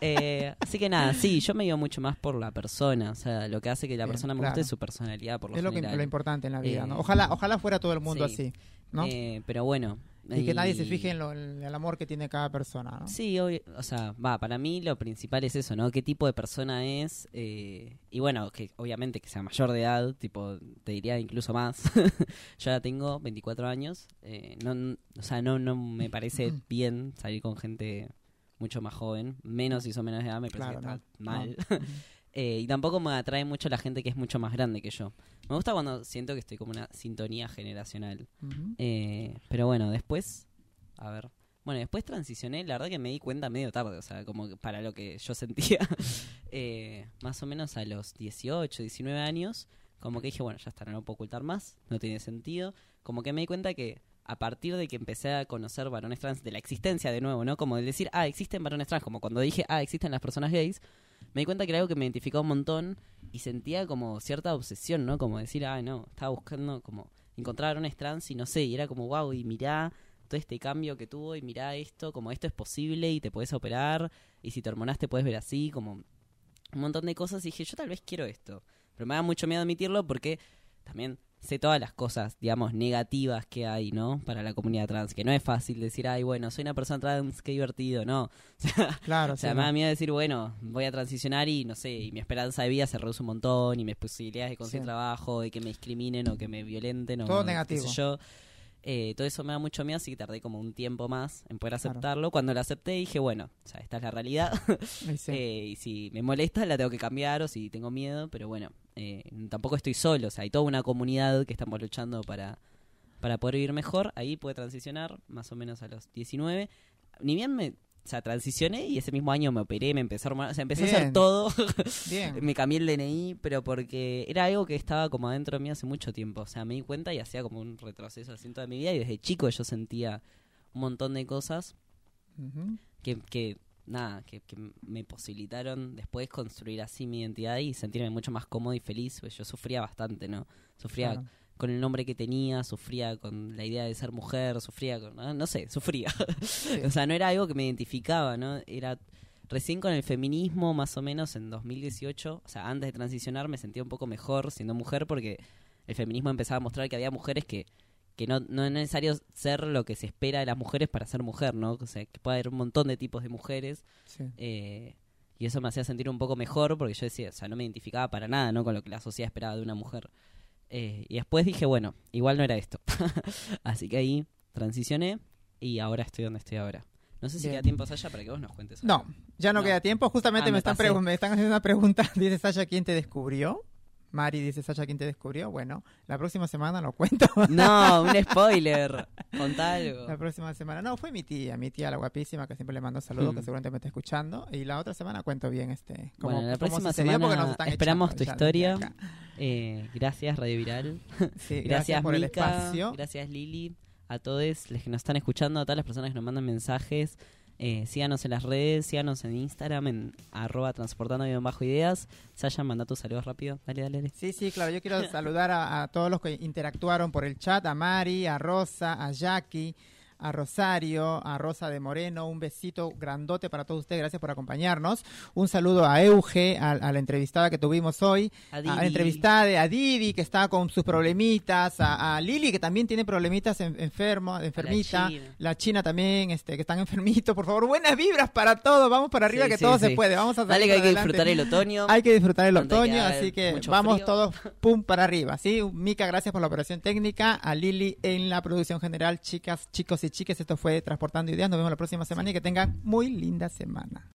Eh, así que nada, sí, yo me digo mucho más por la persona, o sea, lo que hace que la persona me guste es su personalidad, por lo Es lo, que, lo importante en la vida, ¿no? Eh, ojalá, ojalá fuera todo el mundo así, ¿no? pero bueno, y, que nadie se fije en, el amor que tiene cada persona, ¿no? Sí, o sea, va, para mí lo principal es eso, ¿no? ¿Qué tipo de persona es? Eh, y bueno, que obviamente que sea mayor de edad, tipo, te diría incluso más. Yo ya tengo 24 años, eh, no, o sea, no, no me parece bien salir con gente mucho más joven, menos si son menos de edad, me parece que está mal. Eh, y tampoco me atrae mucho la gente que es mucho más grande que yo. Me gusta cuando siento que estoy como una sintonía generacional. Eh, pero bueno, después, a ver. Bueno, después transicioné, la verdad que me di cuenta medio tarde, o sea, como para lo que yo sentía, eh, más o menos a los 18, 19 años, como que dije, bueno, ya está, no lo puedo ocultar más, no tiene sentido. Como que me di cuenta que a partir de que empecé a conocer varones trans, de la existencia de nuevo, ¿no? Como de decir, ah, existen varones trans, como cuando dije, ah, existen las personas gays, me di cuenta que era algo que me identificaba un montón y sentía como cierta obsesión, ¿no? Como decir, ah, no, estaba buscando como encontrar varones trans y no sé, y era como, wow, y mirá todo este cambio que tuvo y mirá esto, como esto es posible y te puedes operar y si te hormonas te puedes ver así, como un montón de cosas y dije, yo tal vez quiero esto. Pero me da mucho miedo admitirlo porque también sé todas las cosas, digamos, negativas que hay, ¿no? Para la comunidad trans, que no es fácil decir, ay, bueno, soy una persona trans, qué divertido, no. claro, o sea, me da miedo decir, bueno, voy a transicionar y no sé, y mi esperanza de vida se reduce un montón, y mis posibilidades de conseguir trabajo, de que me discriminen o que me violenten, o todo negativo. yo. Eh, todo eso me da mucho miedo, así que tardé como un tiempo más en poder aceptarlo. Cuando lo acepté dije, bueno, o sea, esta es la realidad. Eh, y si me molesta la tengo que cambiar o si tengo miedo, pero bueno, eh, tampoco estoy solo. O sea, hay toda una comunidad que estamos luchando para, para poder vivir mejor. Ahí pude transicionar más o menos a los 19. Ni bien me o sea, transicioné y ese mismo año me operé, me empecé a o sea, empecé a hacer todo. me cambié el DNI, pero porque era algo que estaba como adentro de mí hace mucho tiempo. O sea, me di cuenta y hacía como un retroceso así toda mi vida y desde chico yo sentía un montón de cosas que, que, nada, que, me posibilitaron después construir así mi identidad y sentirme mucho más cómodo y feliz. Pues yo sufría bastante, ¿no? Sufría con el nombre que tenía, sufría con la idea de ser mujer, sufría con, no, sé, sufría. o sea, no era algo que me identificaba, ¿no? Era recién con el feminismo, más o menos en 2018, o sea, antes de transicionar me sentía un poco mejor siendo mujer porque el feminismo empezaba a mostrar que había mujeres que que no, no es necesario ser lo que se espera de las mujeres para ser mujer, ¿no? O sea, que puede haber un montón de tipos de mujeres. Eh, y eso me hacía sentir un poco mejor porque yo decía, o sea, no me identificaba para nada, ¿no? Con lo que la sociedad esperaba de una mujer. Eh, y después dije, bueno, igual no era esto. Así que ahí transicioné y ahora estoy donde estoy ahora. No sé si queda tiempo, Sasha, para que vos nos cuentes. No, ya no, queda tiempo. Justamente ah, me, están me están haciendo una pregunta. Dice Sasha, ¿quién te descubrió? Mari dice, Sasha, ¿quién te descubrió? Bueno, la próxima semana lo cuento. No, un spoiler. Contá algo. La próxima semana. No, fue mi tía, mi tía la guapísima, que siempre le mando saludos, que mm. seguramente me está escuchando. Y la otra semana cuento bien este. bueno, la próxima semana esperamos tu historia. Eh, gracias, Radio Viral. Sí, gracias, por el espacio. Gracias, Lili. a todos los que nos están escuchando, a todas las personas que nos mandan mensajes. Eh, síganos en las redes, síganos en Instagram, en arroba transportando bajo ideas. Saya, manda tus saludos rápido. Dale, dale, dale. Sí, sí, claro. Yo quiero saludar a, a todos los que interactuaron por el chat, a Mari, a Rosa, a Jackie a Rosario, a Rosa de Moreno, un besito grandote para todos ustedes, gracias por acompañarnos. Un saludo a Euge, a, la entrevistada que tuvimos hoy, a, la entrevistada de a Didi, que está con sus problemitas, a, Lili, que también tiene problemitas enfermo, enfermita, la China. también, este, que están enfermitos, por favor, buenas vibras para todos, vamos para arriba que todo se puede, vamos a Dale que hay que disfrutar el otoño. Hay que disfrutar el otoño, así que vamos todos pum para arriba, ¿sí? Mica, gracias por la operación técnica, a Lili en la producción general, chicas, chicos y chiques, esto fue Transportando Ideas. Nos vemos la próxima semana y que tengan muy linda semana.